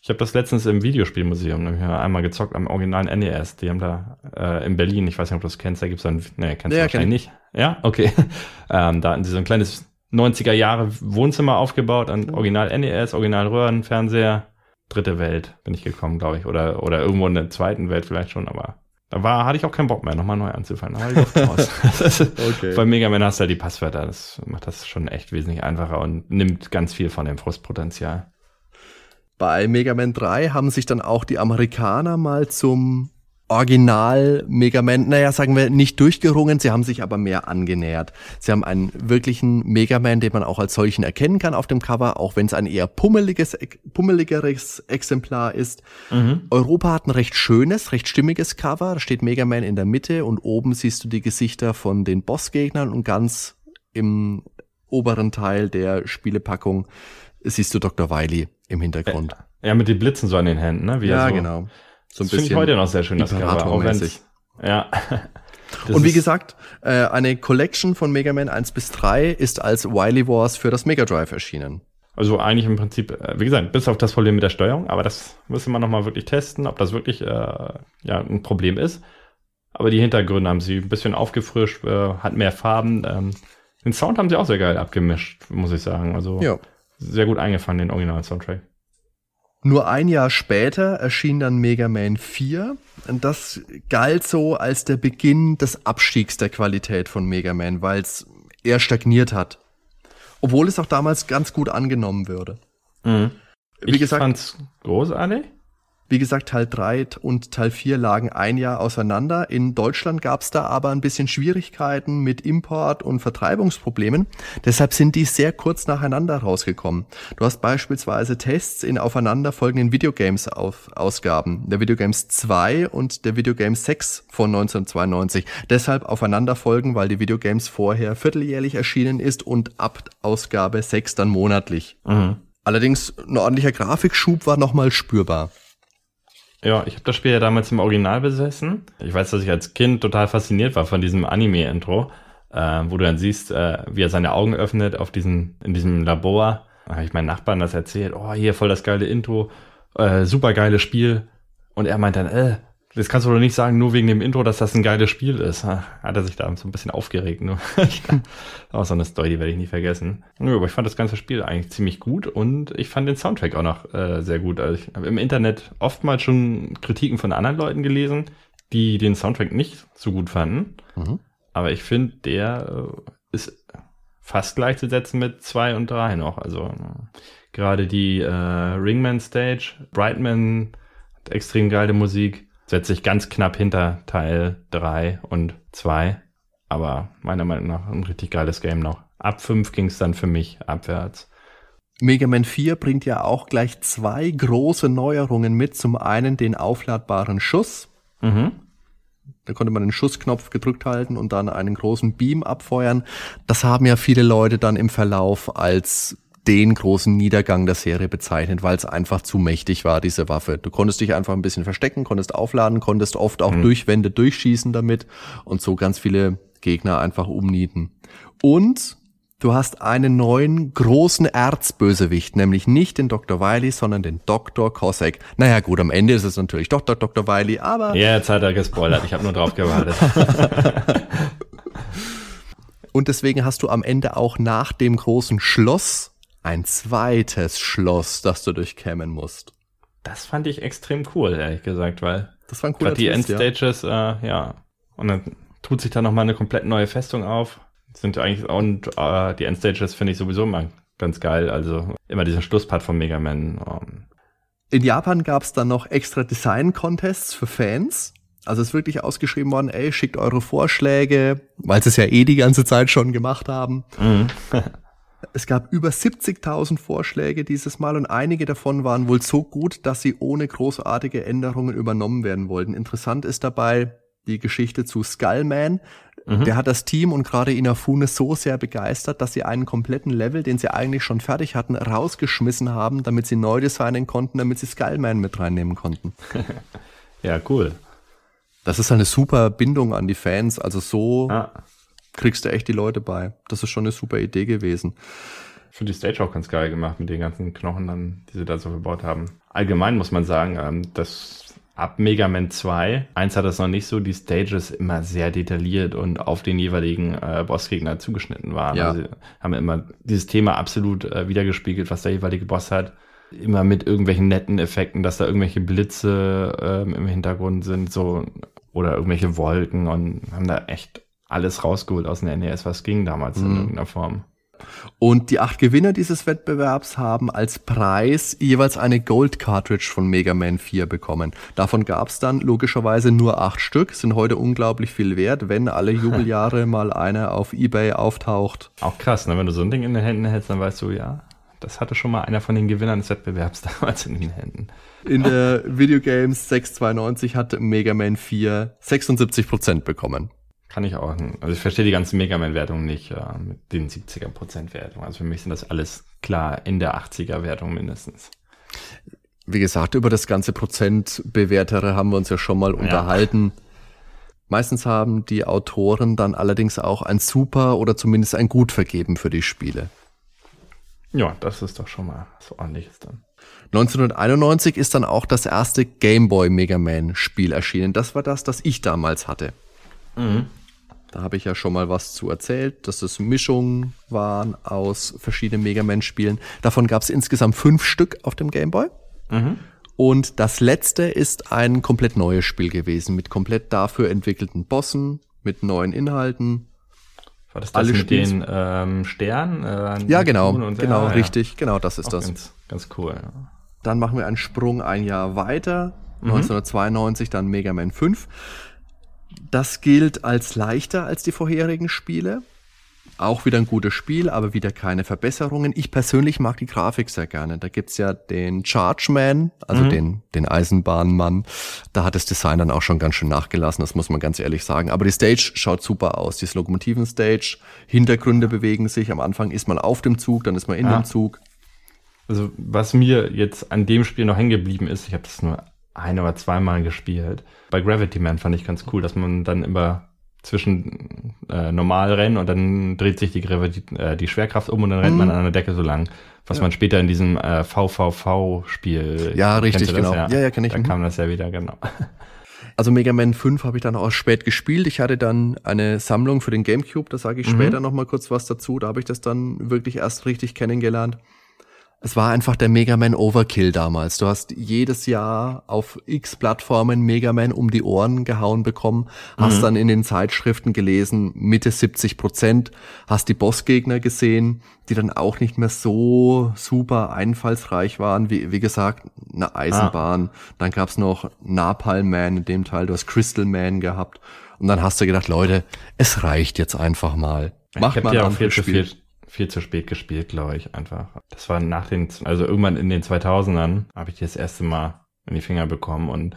Ich habe das letztens im Videospielmuseum einmal gezockt am originalen NES. Die haben da äh, in Berlin, ich weiß nicht, ob du das kennst, da gibt's dann, nee, kennst du ja, wahrscheinlich nicht. Ja, okay. ähm, da hatten sie so ein kleines 90er Jahre Wohnzimmer aufgebaut an Original NES, Original Röhrenfernseher. Dritte Welt bin ich gekommen, glaube ich. Oder, oder irgendwo in der zweiten Welt vielleicht schon, aber da war, hatte ich auch keinen Bock mehr, nochmal neu anzufangen. Da raus. okay. Bei Mega Man hast du ja die Passwörter. Das macht das schon echt wesentlich einfacher und nimmt ganz viel von dem Frustpotenzial. Bei Mega Man 3 haben sich dann auch die Amerikaner mal zum Original Mega Man, naja, sagen wir, nicht durchgerungen, sie haben sich aber mehr angenähert. Sie haben einen wirklichen Mega Man, den man auch als solchen erkennen kann auf dem Cover, auch wenn es ein eher pummeliges, pummeligeres Exemplar ist. Mhm. Europa hat ein recht schönes, recht stimmiges Cover. Da steht Mega Man in der Mitte und oben siehst du die Gesichter von den Bossgegnern und ganz im oberen Teil der Spielepackung siehst du Dr. Wiley im Hintergrund. Ja, mit den Blitzen so an den Händen, ne? Wie ja, so, genau. So ein das finde ich heute noch sehr schön, das Cover. Auch ja. Das und wie gesagt, äh, eine Collection von Mega Man 1 bis 3 ist als Wily Wars für das Mega Drive erschienen. Also eigentlich im Prinzip, äh, wie gesagt, bis auf das Problem mit der Steuerung, aber das müssen wir nochmal wirklich testen, ob das wirklich äh, ja, ein Problem ist. Aber die Hintergründe haben sie ein bisschen aufgefrischt, äh, hat mehr Farben. Ähm, den Sound haben sie auch sehr geil abgemischt, muss ich sagen. Also ja sehr gut eingefangen, den Original-Soundtrack. Nur ein Jahr später erschien dann Mega Man 4 und das galt so als der Beginn des Abstiegs der Qualität von Mega Man, weil es eher stagniert hat. Obwohl es auch damals ganz gut angenommen würde. Mhm. Wie ich gesagt, fand's großartig. Wie gesagt, Teil 3 und Teil 4 lagen ein Jahr auseinander. In Deutschland gab es da aber ein bisschen Schwierigkeiten mit Import- und Vertreibungsproblemen. Deshalb sind die sehr kurz nacheinander rausgekommen. Du hast beispielsweise Tests in aufeinanderfolgenden Videogames-Ausgaben. Der Videogames 2 und der Videogames 6 von 1992. Deshalb aufeinander folgen, weil die Videogames vorher vierteljährlich erschienen ist und ab Ausgabe 6 dann monatlich. Mhm. Allerdings ein ordentlicher Grafikschub war nochmal spürbar. Ja, ich habe das Spiel ja damals im Original besessen. Ich weiß, dass ich als Kind total fasziniert war von diesem Anime-Intro, äh, wo du dann siehst, äh, wie er seine Augen öffnet auf diesen, in diesem Labor. Da habe ich meinen Nachbarn das erzählt. Oh, hier voll das geile Intro, äh, super geiles Spiel. Und er meint dann, äh, Das kannst du doch nicht sagen, nur wegen dem Intro, dass das ein geiles Spiel ist. Hat er sich da so ein bisschen aufgeregt. Nur. auch so eine Story, die werde ich nie vergessen. Aber ich fand das ganze Spiel eigentlich ziemlich gut und ich fand den Soundtrack auch noch äh, sehr gut. Also ich habe im Internet oftmals schon Kritiken von anderen Leuten gelesen, die den Soundtrack nicht so gut fanden. Mhm. Aber ich finde, der äh, ist fast gleichzusetzen mit zwei und drei noch. Also gerade die äh, Ringman Stage, Brightman hat extrem geile Musik setzt sich ganz knapp hinter Teil 3 und 2. Aber meiner Meinung nach ein richtig geiles Game noch. Ab 5 ging es dann für mich abwärts. Mega Man 4 bringt ja auch gleich zwei große Neuerungen mit. Zum einen den aufladbaren Schuss. Mhm. Da konnte man den Schussknopf gedrückt halten und dann einen großen Beam abfeuern. Das haben ja viele Leute dann im Verlauf als den großen Niedergang der Serie bezeichnet, weil es einfach zu mächtig war, diese Waffe. Du konntest dich einfach ein bisschen verstecken, konntest aufladen, konntest oft auch mhm. durch Wände durchschießen damit und so ganz viele Gegner einfach umnieten. Und du hast einen neuen großen Erzbösewicht, nämlich nicht den Dr. Wiley, sondern den Dr. Cossack. Naja gut, am Ende ist es natürlich doch der Dr. Wiley, aber... Ja, jetzt hat er gespoilert, ich habe nur drauf gewartet. Und deswegen hast du am Ende auch nach dem großen Schloss ein zweites Schloss, das du durchkämmen musst. Das fand ich extrem cool, ehrlich gesagt, weil das war ein cooler die Twist, Endstages, ja. Äh, ja. Und dann tut sich da nochmal eine komplett neue Festung auf. Sind eigentlich und äh, die Endstages finde ich sowieso immer ganz geil. Also immer dieser Schlusspart von Mega Man. Um. Ähm. In Japan gab es dann noch extra Design-Contests für Fans. Also es ist wirklich ausgeschrieben worden, ey, schickt eure Vorschläge, weil sie es ja eh die ganze Zeit schon gemacht haben. Mhm. Es gab über 70.000 Vorschläge dieses Mal und einige davon waren wohl so gut, dass sie ohne großartige Änderungen übernommen werden wollten. Interessant ist dabei die Geschichte zu Skullman. Mhm. Der hat das Team und gerade Inafune so sehr begeistert, dass sie einen kompletten Level, den sie eigentlich schon fertig hatten, rausgeschmissen haben, damit sie neu designen konnten, damit sie Skullman mit reinnehmen konnten. ja, cool. Das ist eine super Bindung an die Fans. Also so ah kriegst du echt die Leute bei. Das ist schon eine super Idee gewesen. Ich finde die Stage auch ganz geil gemacht mit den ganzen Knochen dann, die sie da so verbaut haben. Allgemein muss man sagen, ähm, dass ab Mega Man 2, eins hat das noch nicht so, die Stages immer sehr detailliert und auf den jeweiligen äh, Bossgegner zugeschnitten waren. Ja. Also haben immer dieses Thema absolut äh, wiedergespiegelt, was der jeweilige Boss hat. Immer mit irgendwelchen netten Effekten, dass da irgendwelche Blitze ähm, im Hintergrund sind, so oder irgendwelche Wolken und haben da echt alles rausgeholt aus dem NES, was ging damals mhm. in irgendeiner Form. Und die acht Gewinner dieses Wettbewerbs haben als Preis jeweils eine Gold Cartridge von Mega Man 4 bekommen. Davon gab es dann logischerweise nur acht Stück, sind heute unglaublich viel wert, wenn alle Jubeljahre mal einer auf Ebay auftaucht. Auch krass, ne? wenn du so ein Ding in den Händen hältst, dann weißt du, ja, das hatte schon mal einer von den Gewinnern des Wettbewerbs damals in den Händen. In der Videogames 692 hat Mega Man 4 76% bekommen. Kann ich auch. Also ich verstehe die ganzen Mega Man-Wertungen nicht äh, mit den 70er-Prozent-Wertungen. Also für mich sind das alles klar in der 80er-Wertung mindestens. Wie gesagt, über das ganze Prozentbewertere haben wir uns ja schon mal ja. unterhalten. Meistens haben die Autoren dann allerdings auch ein Super oder zumindest ein Gut vergeben für die Spiele. Ja, das ist doch schon mal so ordentliches dann. 1991 ist dann auch das erste Game Boy Mega Man Spiel erschienen. Das war das, das ich damals hatte. Mhm. Da habe ich ja schon mal was zu erzählt, dass es Mischungen waren aus verschiedenen Mega Man-Spielen. Davon gab es insgesamt fünf Stück auf dem Game Boy. Mhm. Und das letzte ist ein komplett neues Spiel gewesen, mit komplett dafür entwickelten Bossen, mit neuen Inhalten. War das das Alle mit Spiels den ähm, Sternen? Äh, ja, genau, genau, ja, richtig, ja. genau, das ist Auch das. Ganz, ganz cool. Ja. Dann machen wir einen Sprung ein Jahr weiter, mhm. 1992 dann Mega Man 5. Das gilt als leichter als die vorherigen Spiele. Auch wieder ein gutes Spiel, aber wieder keine Verbesserungen. Ich persönlich mag die Grafik sehr gerne. Da gibt's ja den Chargeman, also mhm. den, den Eisenbahnmann. Da hat das Design dann auch schon ganz schön nachgelassen, das muss man ganz ehrlich sagen. Aber die Stage schaut super aus. Die Lokomotiven-Stage, Hintergründe bewegen sich. Am Anfang ist man auf dem Zug, dann ist man in ja. dem Zug. Also was mir jetzt an dem Spiel noch hängen geblieben ist, ich habe das nur ein oder zweimal gespielt. Bei Gravity Man fand ich ganz cool, dass man dann immer zwischen äh, normal rennen und dann dreht sich die, Gravity, äh, die Schwerkraft um und dann rennt mhm. man an der Decke so lang. Was ja. man später in diesem äh, VVV-Spiel. Ja, richtig, genau. Ja, ja, ja kenne ich. Da mhm. kam das ja wieder, genau. Also Mega Man 5 habe ich dann auch spät gespielt. Ich hatte dann eine Sammlung für den GameCube, da sage ich mhm. später noch mal kurz was dazu. Da habe ich das dann wirklich erst richtig kennengelernt es war einfach der Mega Man Overkill damals. Du hast jedes Jahr auf x Plattformen Mega Man um die Ohren gehauen bekommen, hast mhm. dann in den Zeitschriften gelesen, Mitte 70 Prozent, hast die Bossgegner gesehen, die dann auch nicht mehr so super einfallsreich waren, wie, wie gesagt, eine Eisenbahn. Ah. Dann gab's noch Napalm Man in dem Teil, du hast Crystal Man gehabt. Und dann hast du gedacht, Leute, es reicht jetzt einfach mal. Macht mal ja auch viel zu viel zu spät gespielt, glaube ich, einfach. Das war nach den, also irgendwann in den 2000ern habe ich die das erste Mal in die Finger bekommen und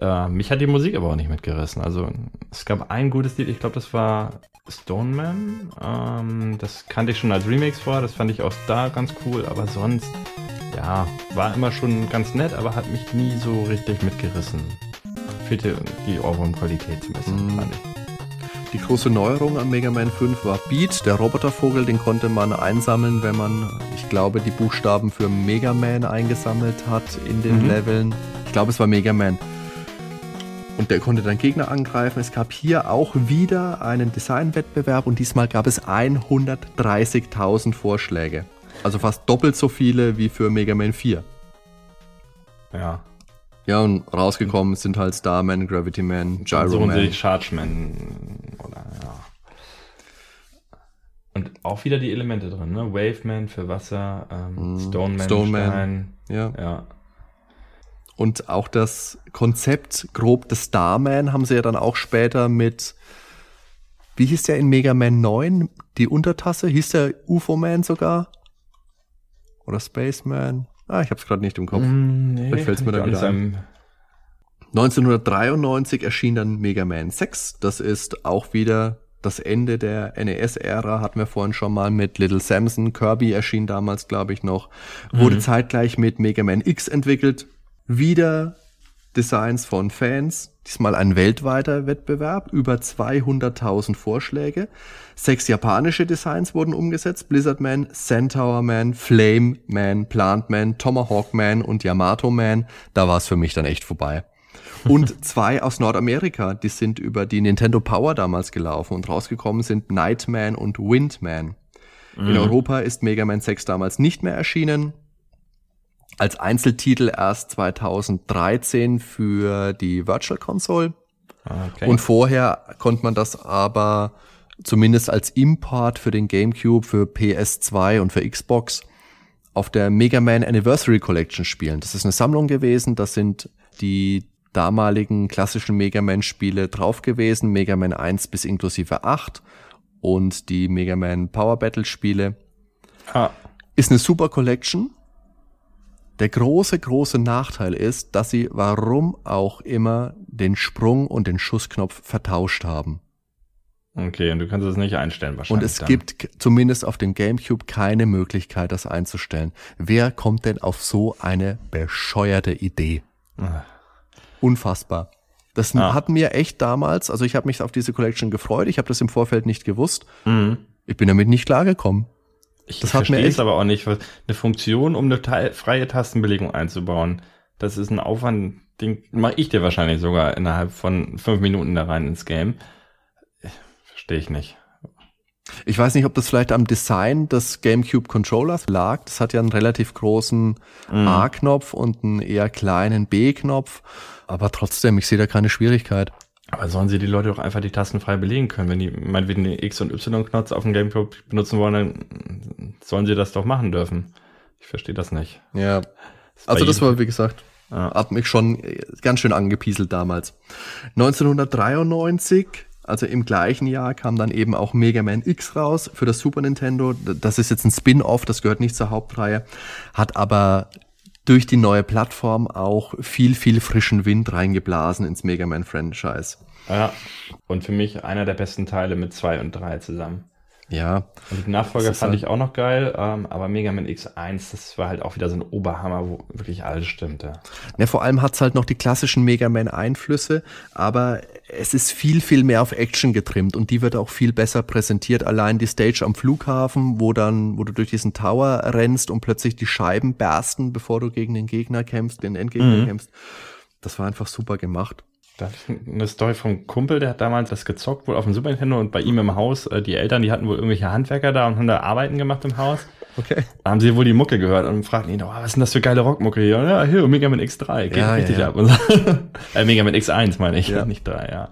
äh, mich hat die Musik aber auch nicht mitgerissen. Also es gab ein gutes Lied, ich glaube, das war Stoneman. Ähm, das kannte ich schon als Remix vor, das fand ich auch da ganz cool, aber sonst, ja, war immer schon ganz nett, aber hat mich nie so richtig mitgerissen. Fehlte die Ohrwurm-Qualität ein bisschen, mm. fand ich. Die große Neuerung an Mega Man 5 war Beat, der Robotervogel, den konnte man einsammeln, wenn man, ich glaube, die Buchstaben für Mega Man eingesammelt hat in den mhm. Leveln. Ich glaube, es war Mega Man. Und der konnte dann Gegner angreifen. Es gab hier auch wieder einen Designwettbewerb und diesmal gab es 130.000 Vorschläge. Also fast doppelt so viele wie für Mega Man 4. Ja, ja, und rausgekommen sind halt Starman, Gravity Man, Gyro Man. So Charge Man oder ja. Und auch wieder die Elemente drin, ne? Wave Man für Wasser, ähm, mm, Stone Man, Stone Man. Ja. ja. Und auch das Konzept grob des Starman haben sie ja dann auch später mit, wie hieß der in Mega Man 9? Die Untertasse? Hieß der UFO Man sogar? Oder Spaceman? Ah, ich habe es gerade nicht im Kopf. Mm, nee, Vielleicht fällt mir dann wieder ein. 1993 erschien dann Mega Man 6. Das ist auch wieder das Ende der NES-Ära, hatten wir vorhin schon mal mit Little Samson. Kirby erschien damals, glaube ich, noch. Wurde mhm. zeitgleich mit Mega Man X entwickelt. Wieder Designs von Fans. Diesmal ein weltweiter Wettbewerb, über 200.000 Vorschläge. Sechs japanische Designs wurden umgesetzt. Blizzard Man, Centaur Man, Flame Man, Plant Man, Tomahawk Man und Yamato Man. Da war es für mich dann echt vorbei. Und zwei aus Nordamerika, die sind über die Nintendo Power damals gelaufen und rausgekommen sind Nightman und Windman. Mhm. In Europa ist Mega Man 6 damals nicht mehr erschienen als Einzeltitel erst 2013 für die Virtual Console. Okay. Und vorher konnte man das aber zumindest als Import für den GameCube, für PS2 und für Xbox auf der Mega Man Anniversary Collection spielen. Das ist eine Sammlung gewesen, das sind die damaligen klassischen Mega Man Spiele drauf gewesen, Mega Man 1 bis inklusive 8 und die Mega Man Power Battle Spiele. Ah. Ist eine super Collection, der große, große Nachteil ist, dass sie warum auch immer den Sprung und den Schussknopf vertauscht haben. Okay, und du kannst es nicht einstellen wahrscheinlich. Und es dann. gibt zumindest auf dem GameCube keine Möglichkeit, das einzustellen. Wer kommt denn auf so eine bescheuerte Idee? Ach. Unfassbar. Das ah. hat mir echt damals, also ich habe mich auf diese Collection gefreut, ich habe das im Vorfeld nicht gewusst. Mhm. Ich bin damit nicht klargekommen. Ich das verstehe es aber auch nicht. Eine Funktion, um eine freie Tastenbelegung einzubauen, das ist ein Aufwand, den mache ich dir wahrscheinlich sogar innerhalb von fünf Minuten da rein ins Game. Verstehe ich nicht. Ich weiß nicht, ob das vielleicht am Design des GameCube Controllers lag. Das hat ja einen relativ großen mm. A-Knopf und einen eher kleinen B-Knopf. Aber trotzdem, ich sehe da keine Schwierigkeit. Aber sollen sie die Leute doch einfach die Tasten frei belegen können? Wenn die meinetwegen den X- und Y-Knopf auf dem Gamecube benutzen wollen, dann sollen sie das doch machen dürfen. Ich verstehe das nicht. Ja. Also das war, wie gesagt, ja. hat mich schon ganz schön angepieselt damals. 1993, also im gleichen Jahr, kam dann eben auch Mega Man X raus für das Super Nintendo. Das ist jetzt ein Spin-off, das gehört nicht zur Hauptreihe, hat aber durch die neue Plattform auch viel, viel frischen Wind reingeblasen ins Mega Man Franchise. Ja, und für mich einer der besten Teile mit zwei und drei zusammen. Ja. Und die Nachfolger fand halt ich auch noch geil, ähm, aber Mega Man X1, das war halt auch wieder so ein Oberhammer, wo wirklich alles stimmte. Ja, vor allem hat's halt noch die klassischen Mega Man Einflüsse, aber es ist viel, viel mehr auf Action getrimmt und die wird auch viel besser präsentiert. Allein die Stage am Flughafen, wo dann, wo du durch diesen Tower rennst und plötzlich die Scheiben bersten, bevor du gegen den Gegner kämpfst, den Endgegner mhm. kämpfst. Das war einfach super gemacht. Da habe ich eine Story vom Kumpel, der hat damals das gezockt, wohl auf dem Super Nintendo und bei ihm im Haus, äh, die Eltern, die hatten wohl irgendwelche Handwerker da und haben da Arbeiten gemacht im Haus. Okay. Da haben sie wohl die Mucke gehört und fragten ihn, oh, was ist denn das für geile Rockmucke hier? Ja, hier, Mega Man X3, geht Ja, richtig ja, ja. ab. So. äh, Mega Man X1 meine ich, Ja. nicht 3, ja.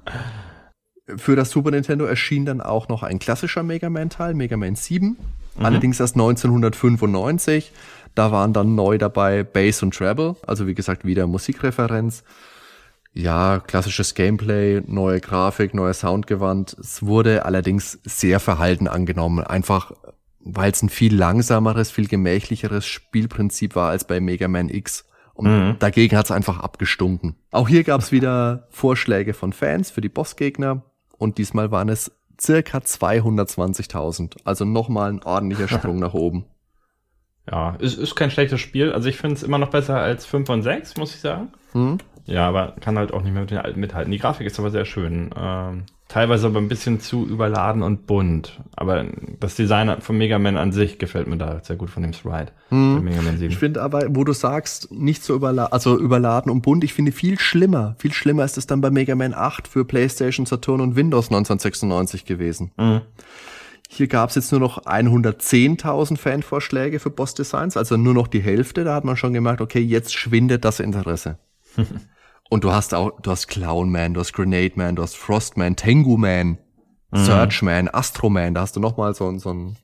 Für das Super Nintendo erschien dann auch noch ein klassischer Mega Man-Teil, Mega Man 7. Mhm. Allerdings erst 1995. Da waren dann neu dabei Bass und Treble, also wie gesagt wieder Musikreferenz. Ja, klassisches Gameplay, neue Grafik, neuer Soundgewand. Es wurde allerdings sehr verhalten angenommen, einfach weil es ein viel langsameres, viel gemächlicheres Spielprinzip war als bei Mega Man X. Und Mhm. dagegen hat es einfach abgestunken. Auch hier gab es wieder Vorschläge von Fans für die Bossgegner und diesmal waren es circa 220.000. Also nochmal ein ordentlicher Sprung nach oben. Ja, ist, ist kein schlechtes Spiel. Also ich finde es immer noch besser als 5 und 6, muss ich sagen. Hm? Ja, aber kann halt auch nicht mehr mit den alten mithalten. Die Grafik ist aber sehr schön. Ähm, teilweise aber ein bisschen zu überladen und bunt. Aber das Design von Mega Man an sich gefällt mir da sehr gut von dem Sprite. Bei Mega Man 7. Ich finde aber, wo du sagst, nicht so überladen, also überladen und bunt, ich finde viel schlimmer. Viel schlimmer ist es dann bei Mega Man 8 für PlayStation, Saturn und Windows 1996 gewesen. Mhm. Hier gab es jetzt nur noch 110.000 Fanvorschläge für Boss-Designs, also nur noch die Hälfte. Da hat man schon gemerkt, okay, jetzt schwindet das Interesse. Und du hast auch, du hast Clown Man, du hast Grenade Man, du hast Frost Man, Tengu Man, Search Man, Astro Man, da hast du nochmal so, ein- so ein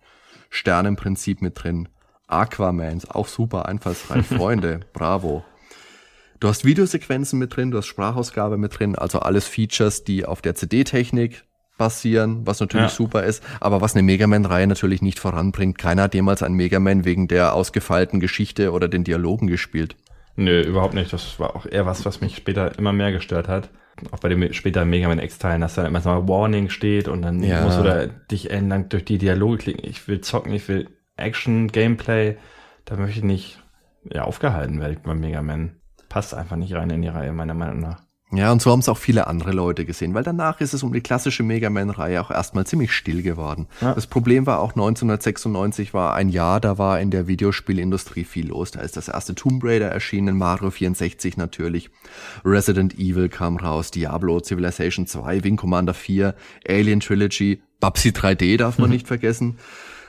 Sternenprinzip mit drin. Aquaman, ist auch super einfallsreich, Freunde, bravo. Du hast Videosequenzen mit drin, du hast Sprachausgabe mit drin, also alles Features, die auf der CD-Technik basieren, was natürlich Ja. super ist, aber was eine Mega Man-Reihe natürlich nicht voranbringt. Keiner hat jemals einen Mega Man wegen der ausgefeilten Geschichte oder den Dialogen gespielt. Nö, überhaupt nicht. Das war auch eher was, was mich später immer mehr gestört hat. Auch bei dem späteren Mega Man X-Teilen, dass dann immer so ein Warning steht und dann Ja. musst du da dich entlang durch die Dialoge klicken. Ich will zocken, ich will Action, Gameplay. Da möchte ich nicht ja, aufgehalten werden beim Mega Man. Passt einfach nicht rein in die Reihe, meiner Meinung nach. Ja, und so haben es auch viele andere Leute gesehen, weil danach ist es um die klassische Mega Man-Reihe auch erstmal ziemlich still geworden. Ja. Das Problem war auch 1996 war ein Jahr, da war in der Videospielindustrie viel los. Da ist das erste Tomb Raider erschienen, Mario 64 natürlich, Resident Evil kam raus, Diablo, Civilization 2, Wing Commander 4, Alien Trilogy, Babsy 3D darf man nicht vergessen.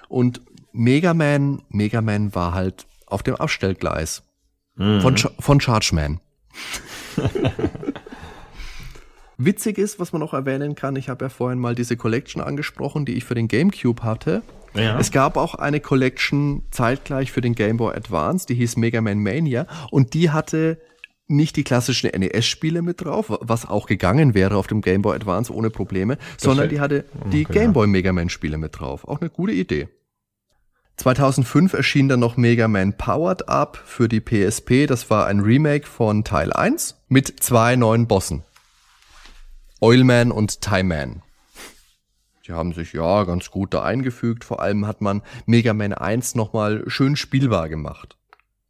Und Mega Man, Mega Man war halt auf dem Abstellgleis von, Ch von Chargeman. Witzig ist, was man noch erwähnen kann, ich habe ja vorhin mal diese Collection angesprochen, die ich für den GameCube hatte. Ja. Es gab auch eine Collection zeitgleich für den Game Boy Advance, die hieß Mega Man Mania und die hatte nicht die klassischen NES-Spiele mit drauf, was auch gegangen wäre auf dem Game Boy Advance ohne Probleme, sondern die hatte die Okay, Game Boy Mega Man Spiele mit drauf. Auch eine gute Idee. 2005 erschien dann noch Mega Man Powered Up für die PSP. Das war ein Remake von Teil 1 mit zwei neuen Bossen. Oilman und Time Man. Die haben sich ja ganz gut da eingefügt. Vor allem hat man Mega Man 1 nochmal schön spielbar gemacht.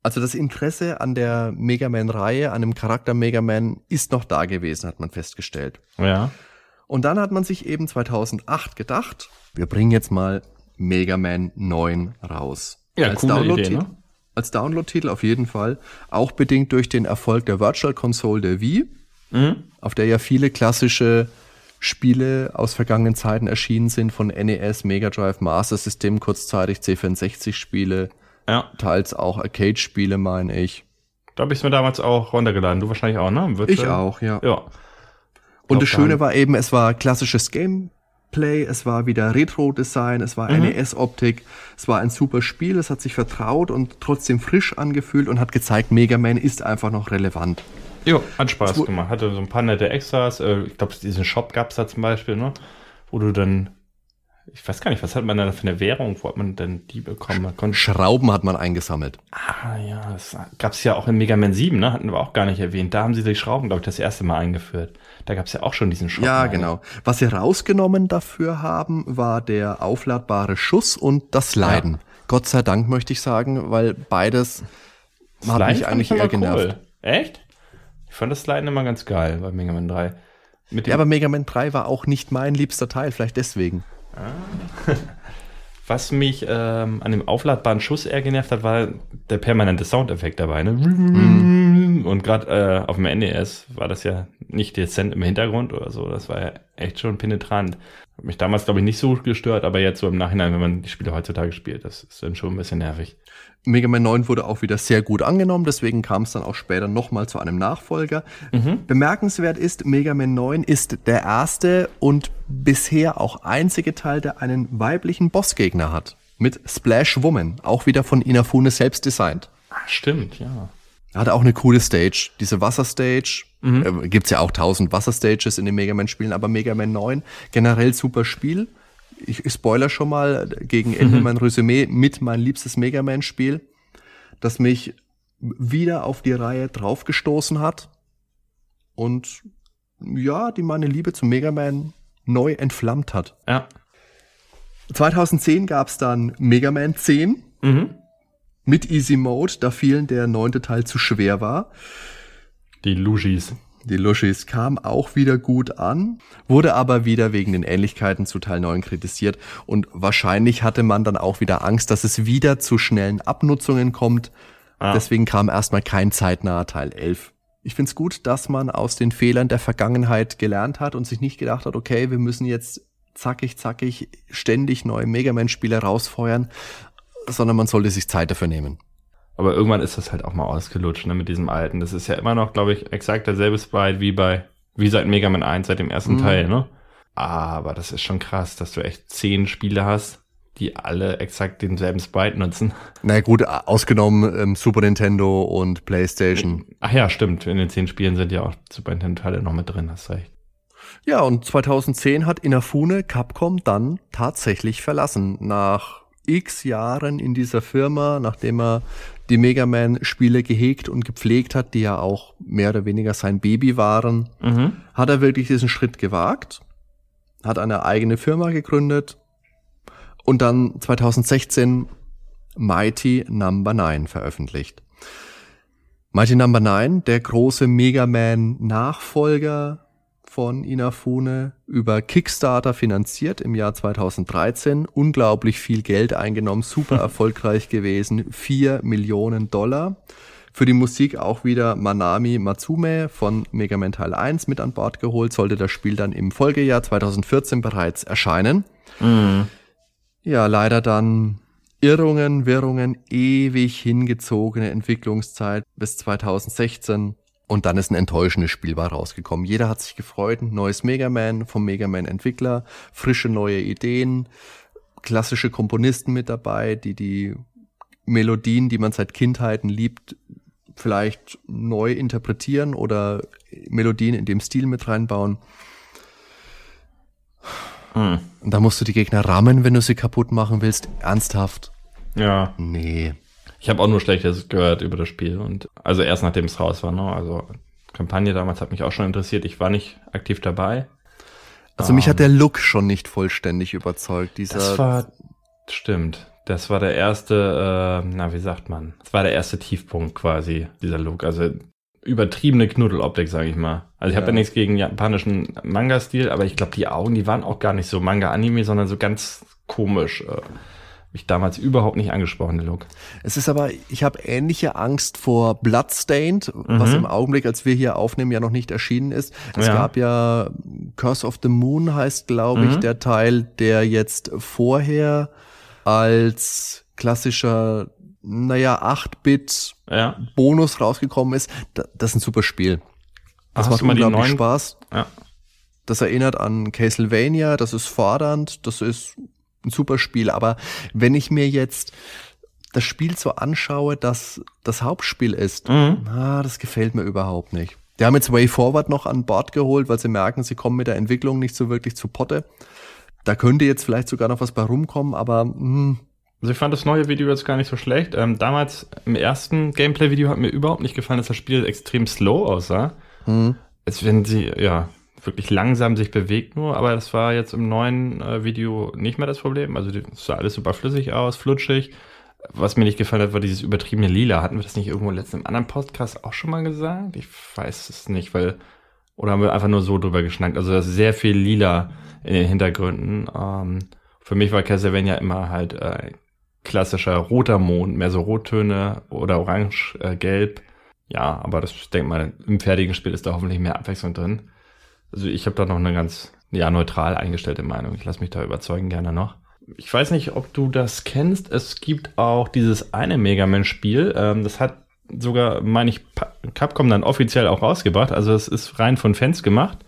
Also das Interesse an der Mega Man-Reihe, an dem Charakter Mega Man ist noch da gewesen, hat man festgestellt. Ja. Und dann hat man sich eben 2008 gedacht, wir bringen jetzt mal Mega Man 9 raus. Ja, als coole Download-Titel. Idee, ne? Als Download-Titel auf jeden Fall. Auch bedingt durch den Erfolg der Virtual Console der Wii, Mhm. auf der ja viele klassische Spiele aus vergangenen Zeiten erschienen sind, von NES, Mega Drive, Master System, kurzzeitig C64-Spiele, Ja. teils auch Arcade-Spiele, meine ich. Da habe ich es mir damals auch runtergeladen. Du wahrscheinlich auch, ne? Virtual? Ich auch, ja. Ja. Und das Schöne war eben, es war klassisches Gameplay, es war wieder Retro-Design, es war NES-Optik, es war ein super Spiel, es hat sich vertraut und trotzdem frisch angefühlt und hat gezeigt, Mega Man ist einfach noch relevant. Jo, hat Spaß wu- gemacht. Hatte so ein paar nette Extras. Äh, ich glaube, diesen Shop gab es da zum Beispiel, ne? Wo du dann, ich weiß gar nicht, was hat man da für eine Währung, wo hat man denn die bekommen? Man konnte, Schrauben hat man eingesammelt. ah ja, das gab es ja auch in Mega Man 7, ne? Hatten wir auch gar nicht erwähnt. Da haben sie die Schrauben, glaube ich, das erste Mal eingeführt. Da gab es ja auch schon diesen Shop. Ja, ich. genau. Was sie rausgenommen dafür haben, war der aufladbare Schuss und das Leiden. Gott sei Dank möchte ich sagen, weil beides Das hat mich eigentlich ich eher genervt. Echt? Ich fand das Sliden immer ganz geil bei Mega Man 3. Mit dem, Ja, aber Mega Man 3 war auch nicht mein liebster Teil, vielleicht deswegen. was mich ähm, an dem aufladbaren Schuss eher genervt hat, war der permanente Soundeffekt dabei. Ne? hm, und gerade äh, auf dem NES war das ja nicht dezent im Hintergrund oder so. Das war ja echt schon penetrant. Hat mich damals, glaube ich, nicht so gestört, aber jetzt so im Nachhinein, wenn man die Spiele heutzutage spielt, das ist dann schon ein bisschen nervig. Mega Man 9 wurde auch wieder sehr gut angenommen, deswegen kam es dann auch später nochmal zu einem Nachfolger. Mhm. Bemerkenswert ist, Mega Man 9 ist der erste und bisher auch einzige Teil, der einen weiblichen Bossgegner hat. Mit Splash Woman, auch wieder von Inafune selbst designt. Ah, stimmt, ja. Hat auch eine coole Stage. Diese Wasserstage. Mhm. Äh, gibt's ja auch tausend Wasserstages in den Mega Man Spielen, aber Mega Man 9 generell super Spiel ich, spoiler schon mal gegen Ende mhm. mein Resümee mit mein liebstes Mega Man Spiel, das mich wieder auf die Reihe draufgestoßen hat und ja, die meine Liebe zu Mega Man neu entflammt hat. Ja. 2010 gab's dann Mega Man 10 mhm. mit Easy Mode, da vielen der neunte Teil zu schwer war. Die Lushis. Die Lushis kam auch wieder gut an, wurde aber wieder wegen den Ähnlichkeiten zu Teil 9 kritisiert und wahrscheinlich hatte man dann auch wieder Angst, dass es wieder zu schnellen Abnutzungen kommt. Ah. Deswegen kam erstmal kein zeitnaher Teil 11. Ich find's gut, dass man aus den Fehlern der Vergangenheit gelernt hat und sich nicht gedacht hat, okay, wir müssen jetzt zackig, zackig ständig neue Mega Man-Spiele rausfeuern, sondern man sollte sich Zeit dafür nehmen. Aber irgendwann ist das halt auch mal ausgelutscht, ne, mit diesem alten. Das ist ja immer noch, glaube ich, exakt derselbe Sprite wie bei, wie seit Mega Man 1, seit dem ersten mhm. Teil, ne? Aber das ist schon krass, dass du echt zehn Spiele hast, die alle exakt denselben Sprite nutzen. Na gut, ausgenommen ähm, Super Nintendo und PlayStation. Ach ja, stimmt. In den zehn Spielen sind ja auch Super Nintendo-Teile noch mit drin, hast recht. Ja, und 2010 hat Inafune Capcom dann tatsächlich verlassen. Nach x Jahren in dieser Firma, nachdem er die Mega Man-Spiele gehegt und gepflegt hat, die ja auch mehr oder weniger sein Baby waren, mhm. hat er wirklich diesen Schritt gewagt, hat eine eigene Firma gegründet und dann 2016 Mighty Number no. 9 veröffentlicht. Mighty Number no. 9, der große Mega Man-Nachfolger von Inafune über Kickstarter finanziert im Jahr 2013. Unglaublich viel Geld eingenommen, super erfolgreich gewesen. Vier Millionen Dollar. Für die Musik auch wieder Manami Matsume von Mega Man Teil 1 mit an Bord geholt. Sollte das Spiel dann im Folgejahr 2014 bereits erscheinen. Mhm. Ja, leider dann Irrungen, Wirrungen, ewig hingezogene Entwicklungszeit bis 2016 und dann ist ein enttäuschendes Spiel bei rausgekommen. Jeder hat sich gefreut, ein neues Mega Man vom Mega Man Entwickler, frische neue Ideen, klassische Komponisten mit dabei, die die Melodien, die man seit Kindheiten liebt, vielleicht neu interpretieren oder Melodien in dem Stil mit reinbauen. Hm. Und da musst du die Gegner rammen, wenn du sie kaputt machen willst. Ernsthaft? Ja. Nee. Ich habe auch nur Schlechtes gehört über das Spiel und also erst nachdem es raus war. Ne? Also Kampagne damals hat mich auch schon interessiert. Ich war nicht aktiv dabei. Also um, mich hat ähm, der Look schon nicht vollständig überzeugt. Dieser das war stimmt. Das war der erste, äh, na wie sagt man? Das war der erste Tiefpunkt quasi dieser Look. Also übertriebene Knuddeloptik, sage ich mal. Also ich ja. habe ja nichts gegen japanischen Manga-Stil, aber ich glaube, die Augen, die waren auch gar nicht so Manga-Anime, sondern so ganz komisch. Äh mich damals überhaupt nicht angesprochen, der Look. Es ist aber, ich habe ähnliche Angst vor Bloodstained, mhm. was im Augenblick, als wir hier aufnehmen, ja noch nicht erschienen ist. Es ja. gab ja Curse of the Moon heißt, glaube mhm. ich, der Teil, der jetzt vorher als klassischer, naja, 8-Bit ja. Bonus rausgekommen ist. Das ist ein super Spiel. Das Ach, macht unglaublich Spaß. Ja. Das erinnert an Castlevania, das ist fordernd, das ist ein super Spiel. Aber wenn ich mir jetzt das Spiel so anschaue, dass das Hauptspiel ist, mhm. na, das gefällt mir überhaupt nicht. Die haben jetzt Way Forward noch an Bord geholt, weil sie merken, sie kommen mit der Entwicklung nicht so wirklich zu Potte. Da könnte jetzt vielleicht sogar noch was bei rumkommen, aber mh. Hm. Also ich fand das neue Video jetzt gar nicht so schlecht. Ähm, damals im ersten Gameplay-Video hat mir überhaupt nicht gefallen, dass das Spiel extrem slow aussah. Mhm. Als wenn sie, ja, wirklich langsam sich bewegt nur, aber das war jetzt im neuen äh, Video nicht mehr das Problem. Also es sah alles super flüssig aus, flutschig. Was mir nicht gefallen hat, war dieses übertriebene Lila. Hatten wir das nicht irgendwo letzten im anderen Podcast auch schon mal gesagt? Ich weiß es nicht, weil oder haben wir einfach nur so drüber geschnackt? Also das ist sehr viel Lila in den Hintergründen. Ähm, für mich war Castlevania immer halt äh, klassischer roter Mond, mehr so Rottöne oder orange, äh, gelb. Ja, aber das, ich denke mal, im fertigen Spiel ist da hoffentlich mehr Abwechslung drin. Also ich habe da noch eine ganz, ja, neutral eingestellte Meinung. Ich lasse mich da überzeugen gerne noch. Ich weiß nicht, ob du das kennst. Es gibt auch dieses eine Mega Man-Spiel. Ähm, das hat sogar, meine ich, Capcom dann offiziell auch rausgebracht. Also es ist rein von Fans gemacht,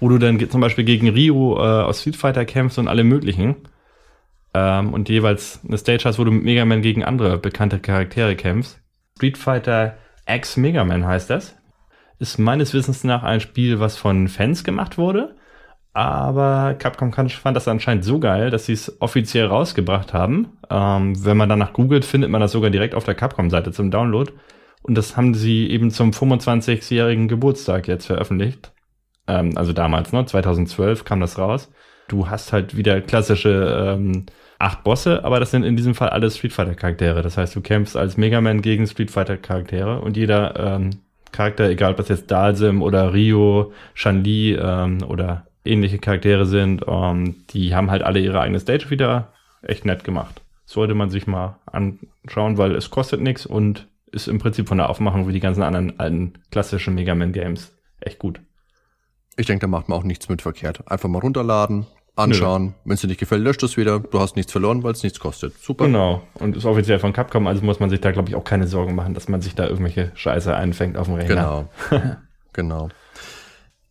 wo du dann zum Beispiel gegen Ryu äh, aus Street Fighter kämpfst und alle möglichen. Ähm, und jeweils eine Stage hast, wo du mit Mega Man gegen andere bekannte Charaktere kämpfst. Street Fighter X Mega Man heißt das. Ist meines Wissens nach ein Spiel, was von Fans gemacht wurde. Aber Capcom fand das anscheinend so geil, dass sie es offiziell rausgebracht haben. Ähm, wenn man danach googelt, findet man das sogar direkt auf der Capcom-Seite zum Download. Und das haben sie eben zum 25-jährigen Geburtstag jetzt veröffentlicht. Ähm, also damals, ne? 2012 kam das raus. Du hast halt wieder klassische ähm, acht Bosse, aber das sind in diesem Fall alle Street Fighter Charaktere. Das heißt, du kämpfst als Mega Man gegen Street Fighter Charaktere und jeder ähm, Charakter, egal ob das jetzt Dalsim oder Rio, Shanli ähm, oder ähnliche Charaktere sind, ähm, die haben halt alle ihre eigene Stage wieder echt nett gemacht. Sollte man sich mal anschauen, weil es kostet nichts und ist im Prinzip von der Aufmachung wie die ganzen anderen alten klassischen Mega Man Games echt gut. Ich denke, da macht man auch nichts mit verkehrt. Einfach mal runterladen, anschauen. Wenn es dir nicht gefällt, löscht es wieder. Du hast nichts verloren, weil es nichts kostet. Super. Genau. Und ist offiziell von Capcom, also muss man sich da, glaube ich, auch keine Sorgen machen, dass man sich da irgendwelche Scheiße einfängt auf dem Rechner. Genau. genau.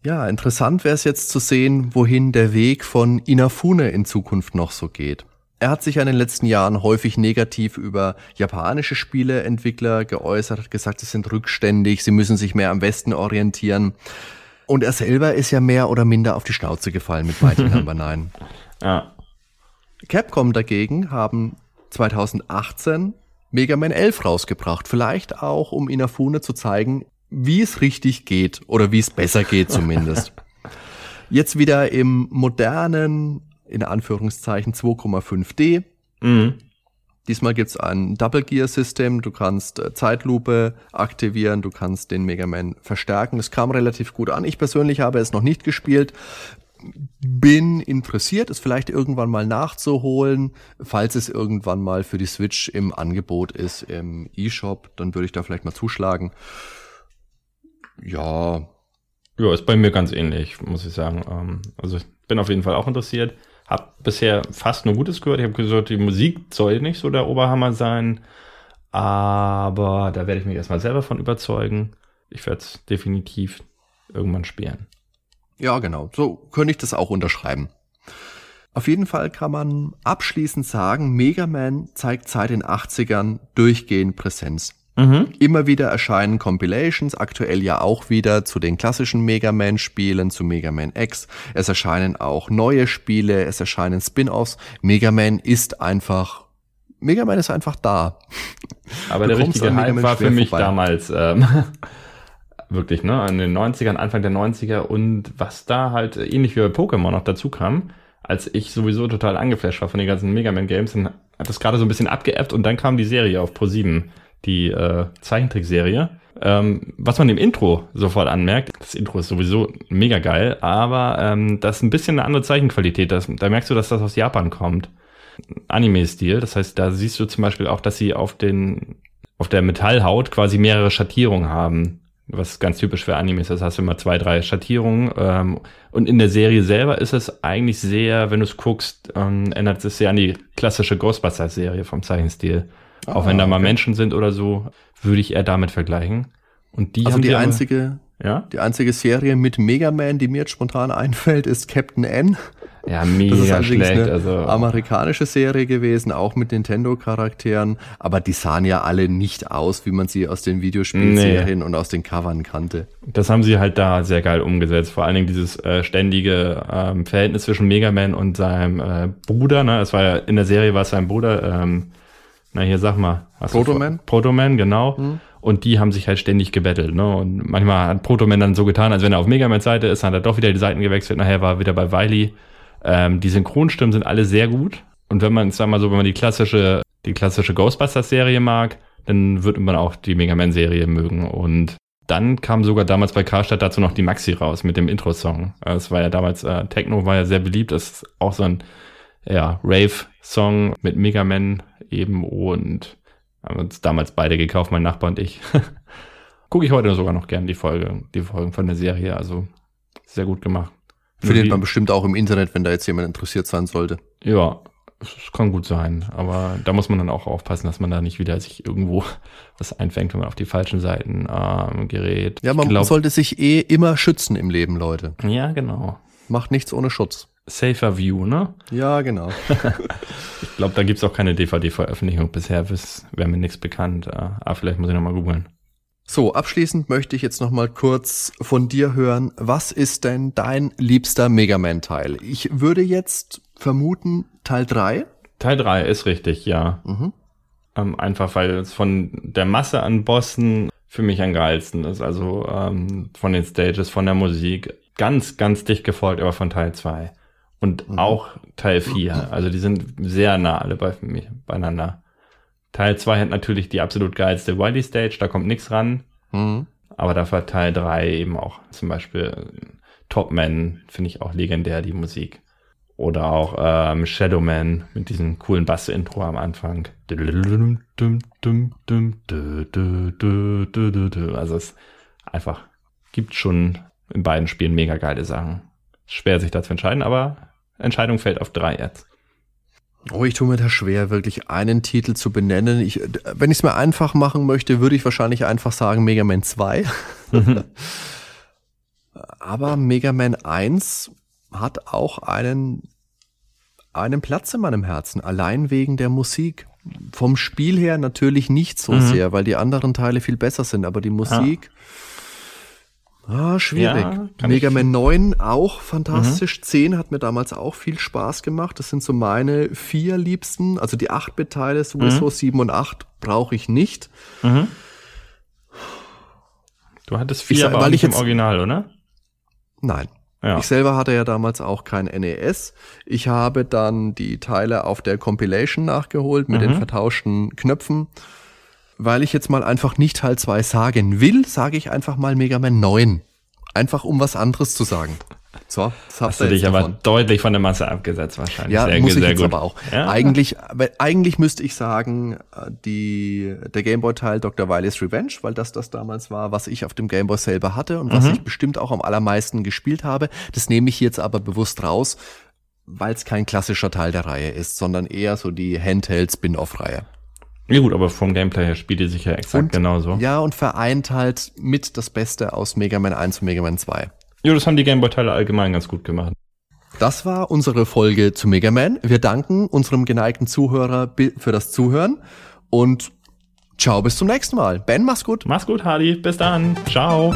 Ja, interessant wäre es jetzt zu sehen, wohin der Weg von Inafune in Zukunft noch so geht. Er hat sich ja in den letzten Jahren häufig negativ über japanische Spieleentwickler geäußert, hat gesagt, sie sind rückständig, sie müssen sich mehr am Westen orientieren. Und er selber ist ja mehr oder minder auf die Schnauze gefallen mit Mighty Number 9. Ja. Capcom dagegen haben 2018 Mega Man 11 rausgebracht. Vielleicht auch, um Inafune zu zeigen, wie es richtig geht oder wie es besser geht zumindest. Jetzt wieder im modernen, in Anführungszeichen 2,5D. Mhm. Diesmal gibt's ein Double Gear System. Du kannst äh, Zeitlupe aktivieren, du kannst den Mega Man verstärken. Es kam relativ gut an. Ich persönlich habe es noch nicht gespielt. Bin interessiert, es vielleicht irgendwann mal nachzuholen. Falls es irgendwann mal für die Switch im Angebot ist im eShop, dann würde ich da vielleicht mal zuschlagen. Ja. Ja, ist bei mir ganz ähnlich, muss ich sagen. Ähm, also ich bin auf jeden Fall auch interessiert. Hab bisher fast nur Gutes gehört. Ich habe gesagt, die Musik soll nicht so der Oberhammer sein. Aber da werde ich mich erstmal selber von überzeugen. Ich werde es definitiv irgendwann spielen. Ja, genau. So könnte ich das auch unterschreiben. Auf jeden Fall kann man abschließend sagen, Mega Man zeigt seit den 80ern durchgehend Präsenz. Mhm. Immer wieder erscheinen Compilations, aktuell ja auch wieder zu den klassischen Mega Man-Spielen, zu Mega Man X. Es erscheinen auch neue Spiele, es erscheinen Spin-offs. Mega Man ist einfach, Mega Man ist einfach da. Aber der richtige Hype war für mich vorbei. damals ähm, wirklich, ne, in den 90ern, Anfang der 90er und was da halt ähnlich wie bei Pokémon noch dazu kam, als ich sowieso total angeflasht war von den ganzen Mega Man Games, dann hat das gerade so ein bisschen abgeebbt und dann kam die Serie auf Pro 7 die äh, Zeichentrickserie. Ähm, was man im Intro sofort anmerkt, das Intro ist sowieso mega geil, aber ähm, das ist ein bisschen eine andere Zeichenqualität. Das, da merkst du, dass das aus Japan kommt. Anime-Stil. Das heißt, da siehst du zum Beispiel auch, dass sie auf den auf der Metallhaut quasi mehrere Schattierungen haben, was ganz typisch für Animes ist. Das hast du immer zwei, drei Schattierungen. Ähm, und in der Serie selber ist es eigentlich sehr, wenn du es guckst, ähm, ändert es sehr an die klassische Ghostbusters-Serie vom Zeichenstil. Ah, auch wenn da mal okay. Menschen sind oder so, würde ich eher damit vergleichen. Und die also die einzige, ja? die einzige Serie mit Mega Man, die mir jetzt spontan einfällt, ist Captain N. Ja, mega das ist schlecht. Eine also amerikanische Serie gewesen, auch mit Nintendo-Charakteren, aber die sahen ja alle nicht aus, wie man sie aus den Videospielserien nee. und aus den Covern kannte. Das haben sie halt da sehr geil umgesetzt. Vor allen Dingen dieses äh, ständige ähm, Verhältnis zwischen Mega Man und seinem äh, Bruder. Ne? Es war ja in der Serie war es sein Bruder. Ähm, na hier sag mal. Protoman? Protoman, genau. Mhm. Und die haben sich halt ständig gebettelt. Ne? Und manchmal hat Protoman dann so getan, als wenn er auf Megamans Seite ist, dann hat er doch wieder die Seiten gewechselt. Nachher war er wieder bei Wiley. Ähm, die Synchronstimmen sind alle sehr gut. Und wenn man, sag mal so, wenn man die klassische, die klassische Ghostbusters-Serie mag, dann wird man auch die Mega Man-Serie mögen. Und dann kam sogar damals bei Karstadt dazu noch die Maxi raus mit dem Intro-Song. Es war ja damals, äh, Techno war ja sehr beliebt. Das ist auch so ein ja, Rave-Song mit Mega Man eben und haben uns damals beide gekauft, mein Nachbar und ich. gucke ich heute sogar noch gern die Folge, die Folgen von der Serie. Also sehr gut gemacht. Findet man bestimmt auch im Internet, wenn da jetzt jemand interessiert sein sollte. Ja, es kann gut sein, aber da muss man dann auch aufpassen, dass man da nicht wieder sich irgendwo was einfängt, wenn man auf die falschen Seiten ähm, gerät. Ja, man glaub, sollte sich eh immer schützen im Leben, Leute. Ja, genau. Macht nichts ohne Schutz. Safer View, ne? Ja, genau. ich glaube, da gibt's auch keine DVD-Veröffentlichung bisher, wäre mir nichts bekannt. Äh, aber vielleicht muss ich nochmal googeln. So, abschließend möchte ich jetzt nochmal kurz von dir hören, was ist denn dein liebster Mega Man-Teil? Ich würde jetzt vermuten Teil 3. Teil 3 ist richtig, ja. Mhm. Ähm, einfach weil es von der Masse an Bossen für mich am geilsten ist. Also ähm, von den Stages, von der Musik. Ganz, ganz dicht gefolgt, aber von Teil 2. Und mhm. auch Teil 4. Also die sind sehr nah alle bei beieinander. Teil 2 hat natürlich die absolut geilste Wily Stage, da kommt nichts ran. Mhm. Aber dafür Teil 3 eben auch zum Beispiel Top Man, finde ich auch legendär, die Musik. Oder auch ähm, Shadow Man mit diesem coolen Bass-Intro am Anfang. Also es einfach gibt schon in beiden Spielen mega geile Sachen. Schwer sich da zu entscheiden, aber Entscheidung fällt auf drei jetzt. Oh, ich tue mir da schwer, wirklich einen Titel zu benennen. Ich, wenn ich es mir einfach machen möchte, würde ich wahrscheinlich einfach sagen Mega Man 2. Mhm. Aber Mega Man 1 hat auch einen, einen Platz in meinem Herzen, allein wegen der Musik. Vom Spiel her natürlich nicht so mhm. sehr, weil die anderen Teile viel besser sind, aber die Musik. Ah, schwierig. Ja, Mega Man 9 auch fantastisch. Mhm. 10 hat mir damals auch viel Spaß gemacht. Das sind so meine vier liebsten. Also die 8-Bit-Teile sowieso, mhm. 7 und 8 brauche ich nicht. Mhm. Du hattest vier, ich, aber weil ich jetzt, im Original, oder? Nein. Ja. Ich selber hatte ja damals auch kein NES. Ich habe dann die Teile auf der Compilation nachgeholt mit mhm. den vertauschten Knöpfen. Weil ich jetzt mal einfach nicht Teil 2 sagen will, sage ich einfach mal Mega Man 9. Einfach um was anderes zu sagen. So, das hast du dich aber deutlich von der Masse abgesetzt wahrscheinlich. Ja, sehr, muss ich jetzt gut. aber auch. Ja? Eigentlich, eigentlich müsste ich sagen, äh, die, der Gameboy-Teil Dr. Wily's Revenge, weil das das damals war, was ich auf dem Gameboy selber hatte und mhm. was ich bestimmt auch am allermeisten gespielt habe. Das nehme ich jetzt aber bewusst raus, weil es kein klassischer Teil der Reihe ist, sondern eher so die Handheld-Spin-Off-Reihe. Ja gut, aber vom Gameplay her spielt die sich ja exakt und, genauso. Ja, und vereint halt mit das Beste aus Mega Man 1 und Mega Man 2. Ja, das haben die Gameboy-Teile allgemein ganz gut gemacht. Das war unsere Folge zu Mega Man. Wir danken unserem geneigten Zuhörer für das Zuhören und ciao bis zum nächsten Mal. Ben, mach's gut. Mach's gut, Hardy. Bis dann. Ciao.